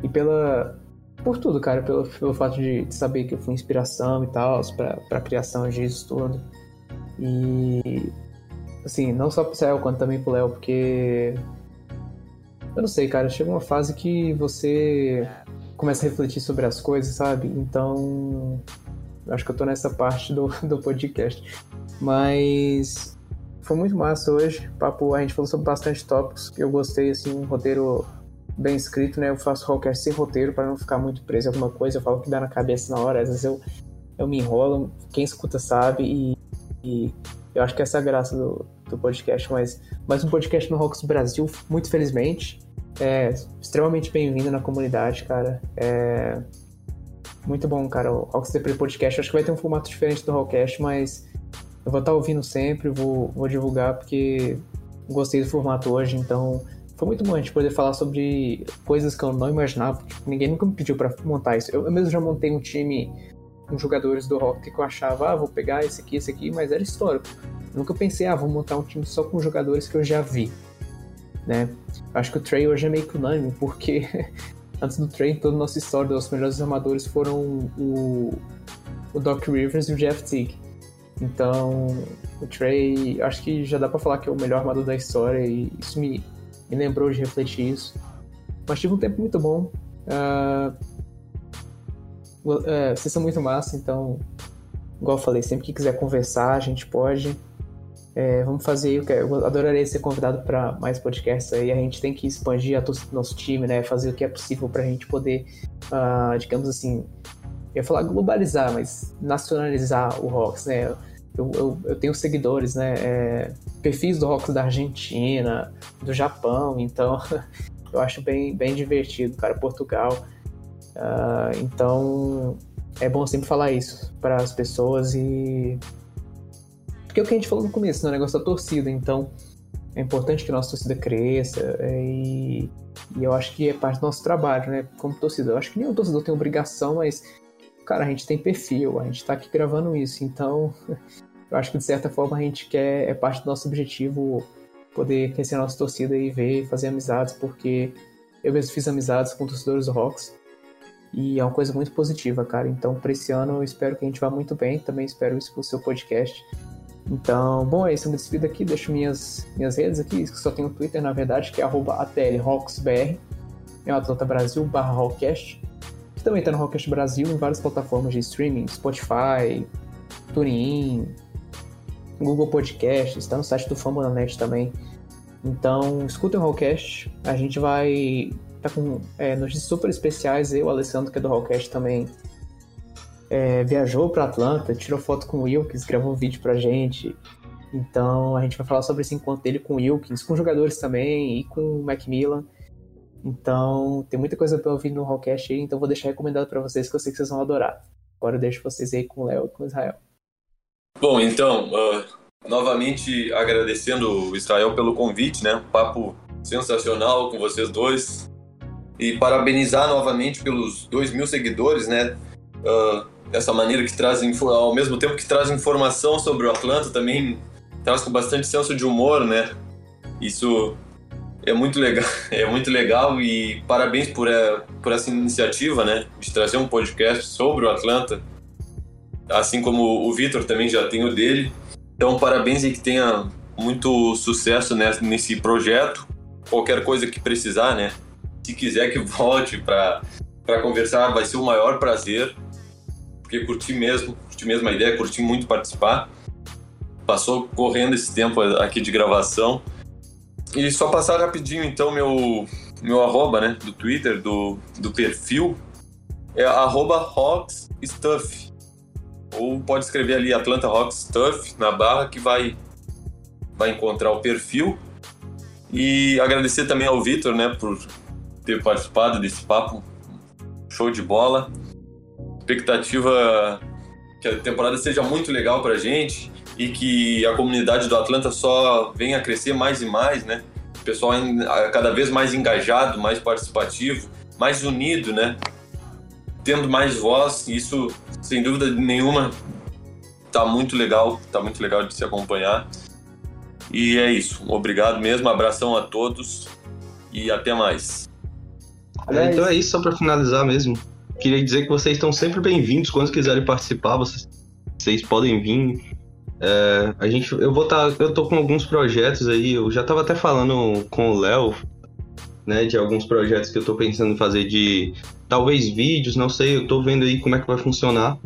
e pela por tudo, cara, pelo, pelo fato de, de saber que eu fui inspiração e tal, pra, pra criação disso tudo. E, assim, não só pro Céu, quanto também pro Léo, porque. Eu não sei, cara, chega uma fase que você começa a refletir sobre as coisas, sabe? Então. Acho que eu tô nessa parte do, do podcast. Mas. Foi muito massa hoje. Papo, a gente falou sobre bastante tópicos. Eu gostei, assim, um roteiro bem escrito, né? Eu faço qualquer sem roteiro para não ficar muito preso em alguma coisa. Eu falo que dá na cabeça na hora. Às vezes eu, eu me enrolo. Quem escuta sabe. E, e eu acho que essa é a graça do, do podcast. Mas mais um podcast no Rocks Brasil, muito felizmente. É extremamente bem-vindo na comunidade, cara. É muito bom, cara. O Rocks Depre Podcast. Acho que vai ter um formato diferente do Rockcast, mas eu vou estar ouvindo sempre. Vou, vou divulgar porque gostei do formato hoje. Então foi muito bom a gente poder falar sobre coisas que eu não imaginava. Tipo, ninguém nunca me pediu para montar isso. Eu, eu, mesmo já montei um time com jogadores do rock que eu achava, ah, vou pegar esse aqui, esse aqui, mas era histórico. Eu nunca pensei, ah, vou montar um time só com jogadores que eu já vi. Né? Acho que o Trey hoje é meio que unânime, porque antes do Trey, toda a nossa história, os melhores armadores foram o, o Doc Rivers e o Jeff Teague. Então, o Trey, acho que já dá pra falar que é o melhor armador da história e isso me, me lembrou de refletir isso. Mas tive um tempo muito bom. Uh, uh, vocês são muito massa, então, igual eu falei, sempre que quiser conversar, a gente pode. É, vamos fazer, eu adoraria ser convidado para mais podcasts aí. A gente tem que expandir a nosso time, né? Fazer o que é possível para a gente poder, uh, digamos assim, eu ia falar globalizar, mas nacionalizar o Rocks, né? Eu, eu, eu tenho seguidores, né? É, perfis do Rocks da Argentina, do Japão, então eu acho bem, bem divertido, cara. Portugal. Uh, então é bom sempre falar isso para as pessoas e porque é o que a gente falou no começo, né? o negócio da torcida, então é importante que a nossa torcida cresça é, e, e, eu acho que é parte do nosso trabalho, né? Como torcedor. Eu acho que nenhum torcedor tem obrigação, mas, cara, a gente tem perfil, a gente tá aqui gravando isso, então eu acho que de certa forma a gente quer, é parte do nosso objetivo poder crescer a nossa torcida e ver, fazer amizades, porque eu mesmo fiz amizades com torcedores do Rocks e é uma coisa muito positiva, cara. Então, para esse ano, eu espero que a gente vá muito bem. Também espero isso pro seu podcast. Então, bom, é isso. Eu me despido aqui, deixo minhas, minhas redes aqui, que só tem o Twitter, na verdade, que é atlrocksbr. É o Atlanta Brasil barra Rockcast. Que também está no Rockcast Brasil em várias plataformas de streaming, Spotify, TuneIn, Google Podcast, está no site do Fambonanet também. Então, escutem o Rockcast. A gente vai tá com é, notícias super especiais. Eu, o Alessandro, que é do Rockcast também, é, viajou para Atlanta, tirou foto com o Wilkins, gravou um vídeo pra gente. Então a gente vai falar sobre esse encontro dele com o Wilkins, com jogadores também e com o Macmillan. Então tem muita coisa pra ouvir no Rockcast aí, então vou deixar recomendado para vocês que eu sei que vocês vão adorar. Agora eu deixo vocês aí com o Léo e com o Israel. Bom, então, uh, novamente agradecendo o Israel pelo convite, né? Um papo sensacional com vocês dois. E parabenizar novamente pelos dois mil seguidores, né? Uh, maneira que traz ao mesmo tempo que traz informação sobre o Atlanta também traz com bastante senso de humor, né? Isso é muito legal, é muito legal e parabéns por, é, por essa iniciativa, né, de trazer um podcast sobre o Atlanta, assim como o Vitor também já tem o dele. Então parabéns e que tenha muito sucesso nesse projeto. Qualquer coisa que precisar, né? Se quiser que volte para conversar, vai ser o maior prazer porque curti mesmo, curti mesmo a ideia, curti muito participar. Passou correndo esse tempo aqui de gravação. E só passar rapidinho então meu meu arroba, né, do Twitter, do, do perfil é arroba rocksstuff. Ou pode escrever ali Atlanta Rocks Stuff na barra que vai vai encontrar o perfil. E agradecer também ao Vitor, né, por ter participado desse papo. Show de bola expectativa que a temporada seja muito legal pra gente e que a comunidade do Atlanta só venha a crescer mais e mais, né? O pessoal cada vez mais engajado, mais participativo, mais unido, né? Tendo mais voz, isso sem dúvida nenhuma tá muito legal, tá muito legal de se acompanhar. E é isso. Obrigado mesmo, abração a todos e até mais. É, então é isso, só para finalizar mesmo. Queria dizer que vocês estão sempre bem-vindos quando quiserem participar, vocês, vocês podem vir. É, a gente, eu vou estar, tá, eu tô com alguns projetos aí. Eu já estava até falando com o Léo, né, de alguns projetos que eu estou pensando em fazer de talvez vídeos, não sei. Eu estou vendo aí como é que vai funcionar,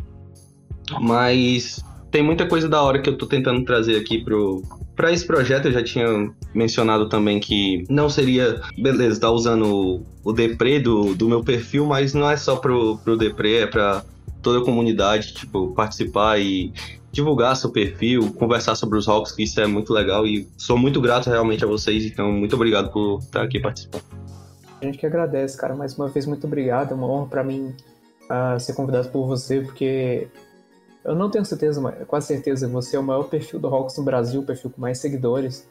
mas tem muita coisa da hora que eu estou tentando trazer aqui pro para esse projeto eu já tinha mencionado também que não seria, beleza, tá usando o Depre do, do meu perfil, mas não é só pro, pro Depre, é para toda a comunidade, tipo, participar e divulgar seu perfil, conversar sobre os rocks, que isso é muito legal e sou muito grato realmente a vocês, então muito obrigado por estar aqui participando. A gente que agradece, cara, mais uma vez muito obrigado, é uma honra para mim uh, ser convidado por você, porque eu não tenho certeza, mas quase certeza, você é o maior perfil do Rocks no Brasil, o perfil com mais seguidores.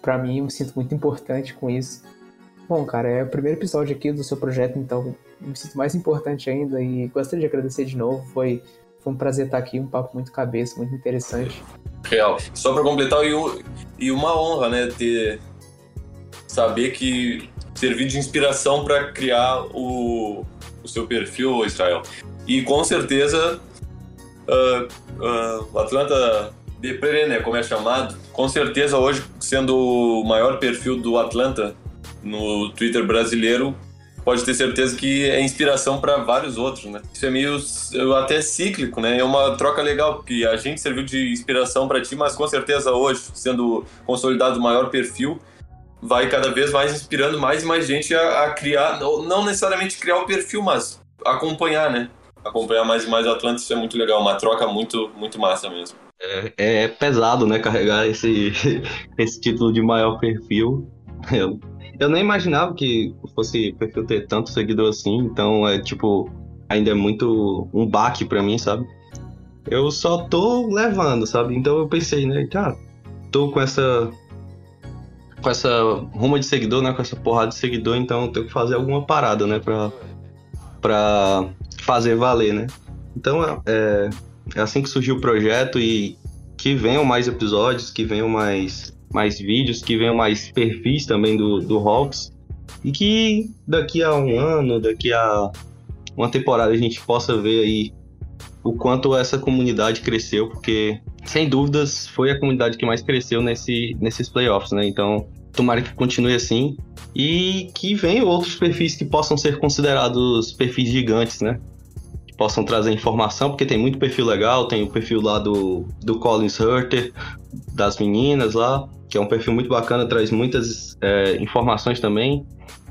Para mim, eu me sinto muito importante com isso. Bom, cara, é o primeiro episódio aqui do seu projeto, então me sinto mais importante ainda e gostaria de agradecer de novo. Foi, foi um prazer estar aqui, um papo muito cabeça, muito interessante. Real. Só para completar, e, e uma honra, né, ter saber que servir de inspiração para criar o, o seu perfil, Israel. E com certeza uh, uh, Atlanta Depre, né, como é chamado, com certeza hoje sendo o maior perfil do Atlanta no Twitter brasileiro, pode ter certeza que é inspiração para vários outros, né? Isso é meio até cíclico, né? É uma troca legal, porque a gente serviu de inspiração para ti, mas com certeza hoje, sendo consolidado o maior perfil, vai cada vez mais inspirando mais e mais gente a, a criar, não necessariamente criar o perfil, mas acompanhar, né? Acompanhar mais e mais o isso é muito legal, uma troca muito, muito massa mesmo. É, é pesado, né, carregar esse, esse título de maior perfil. Eu eu nem imaginava que fosse perfil ter tanto seguidor assim, então é tipo, ainda é muito um baque para mim, sabe? Eu só tô levando, sabe? Então eu pensei, né, tá, tô com essa com essa ruma de seguidor, né, com essa porrada de seguidor, então eu tenho que fazer alguma parada, né, pra, pra fazer valer, né? Então é, é assim que surgiu o projeto e que venham mais episódios, que venham mais mais vídeos, que venham mais perfis também do, do Hawks. E que daqui a um ano, daqui a uma temporada, a gente possa ver aí o quanto essa comunidade cresceu, porque sem dúvidas foi a comunidade que mais cresceu nesse, nesses playoffs, né? Então, tomara que continue assim e que venham outros perfis que possam ser considerados perfis gigantes, né? Possam trazer informação, porque tem muito perfil legal, tem o perfil lá do, do Collins Hurter, das meninas lá, que é um perfil muito bacana, traz muitas é, informações também.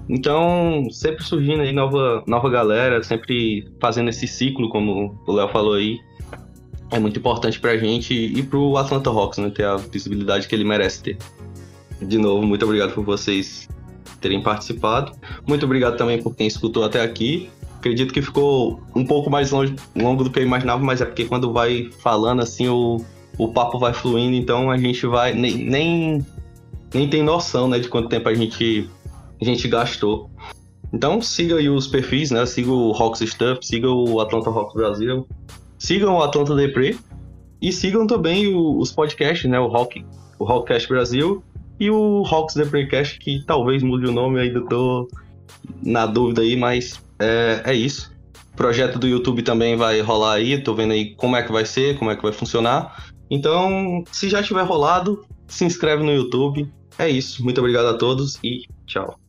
Então, sempre surgindo aí nova, nova galera, sempre fazendo esse ciclo, como o Léo falou aí. É muito importante pra gente e pro Atlanta Hawks, né? Ter a visibilidade que ele merece ter. De novo, muito obrigado por vocês terem participado. Muito obrigado também por quem escutou até aqui. Acredito que ficou um pouco mais longe, longo do que eu imaginava, mas é porque quando vai falando assim, o, o papo vai fluindo, então a gente vai. Nem, nem, nem tem noção né, de quanto tempo a gente, a gente gastou. Então siga aí os perfis, né? Siga o Hawks Stuff, siga o Atlanta Hawks Brasil, sigam o Atlanta Depre e sigam também o, os podcasts, né? O Hawk, o Hawkcast Brasil e o Hawks Deprecast, que talvez mude o nome, ainda tô na dúvida aí, mas é, é isso. O projeto do YouTube também vai rolar aí, tô vendo aí como é que vai ser, como é que vai funcionar. Então, se já tiver rolado, se inscreve no YouTube. É isso. Muito obrigado a todos e tchau.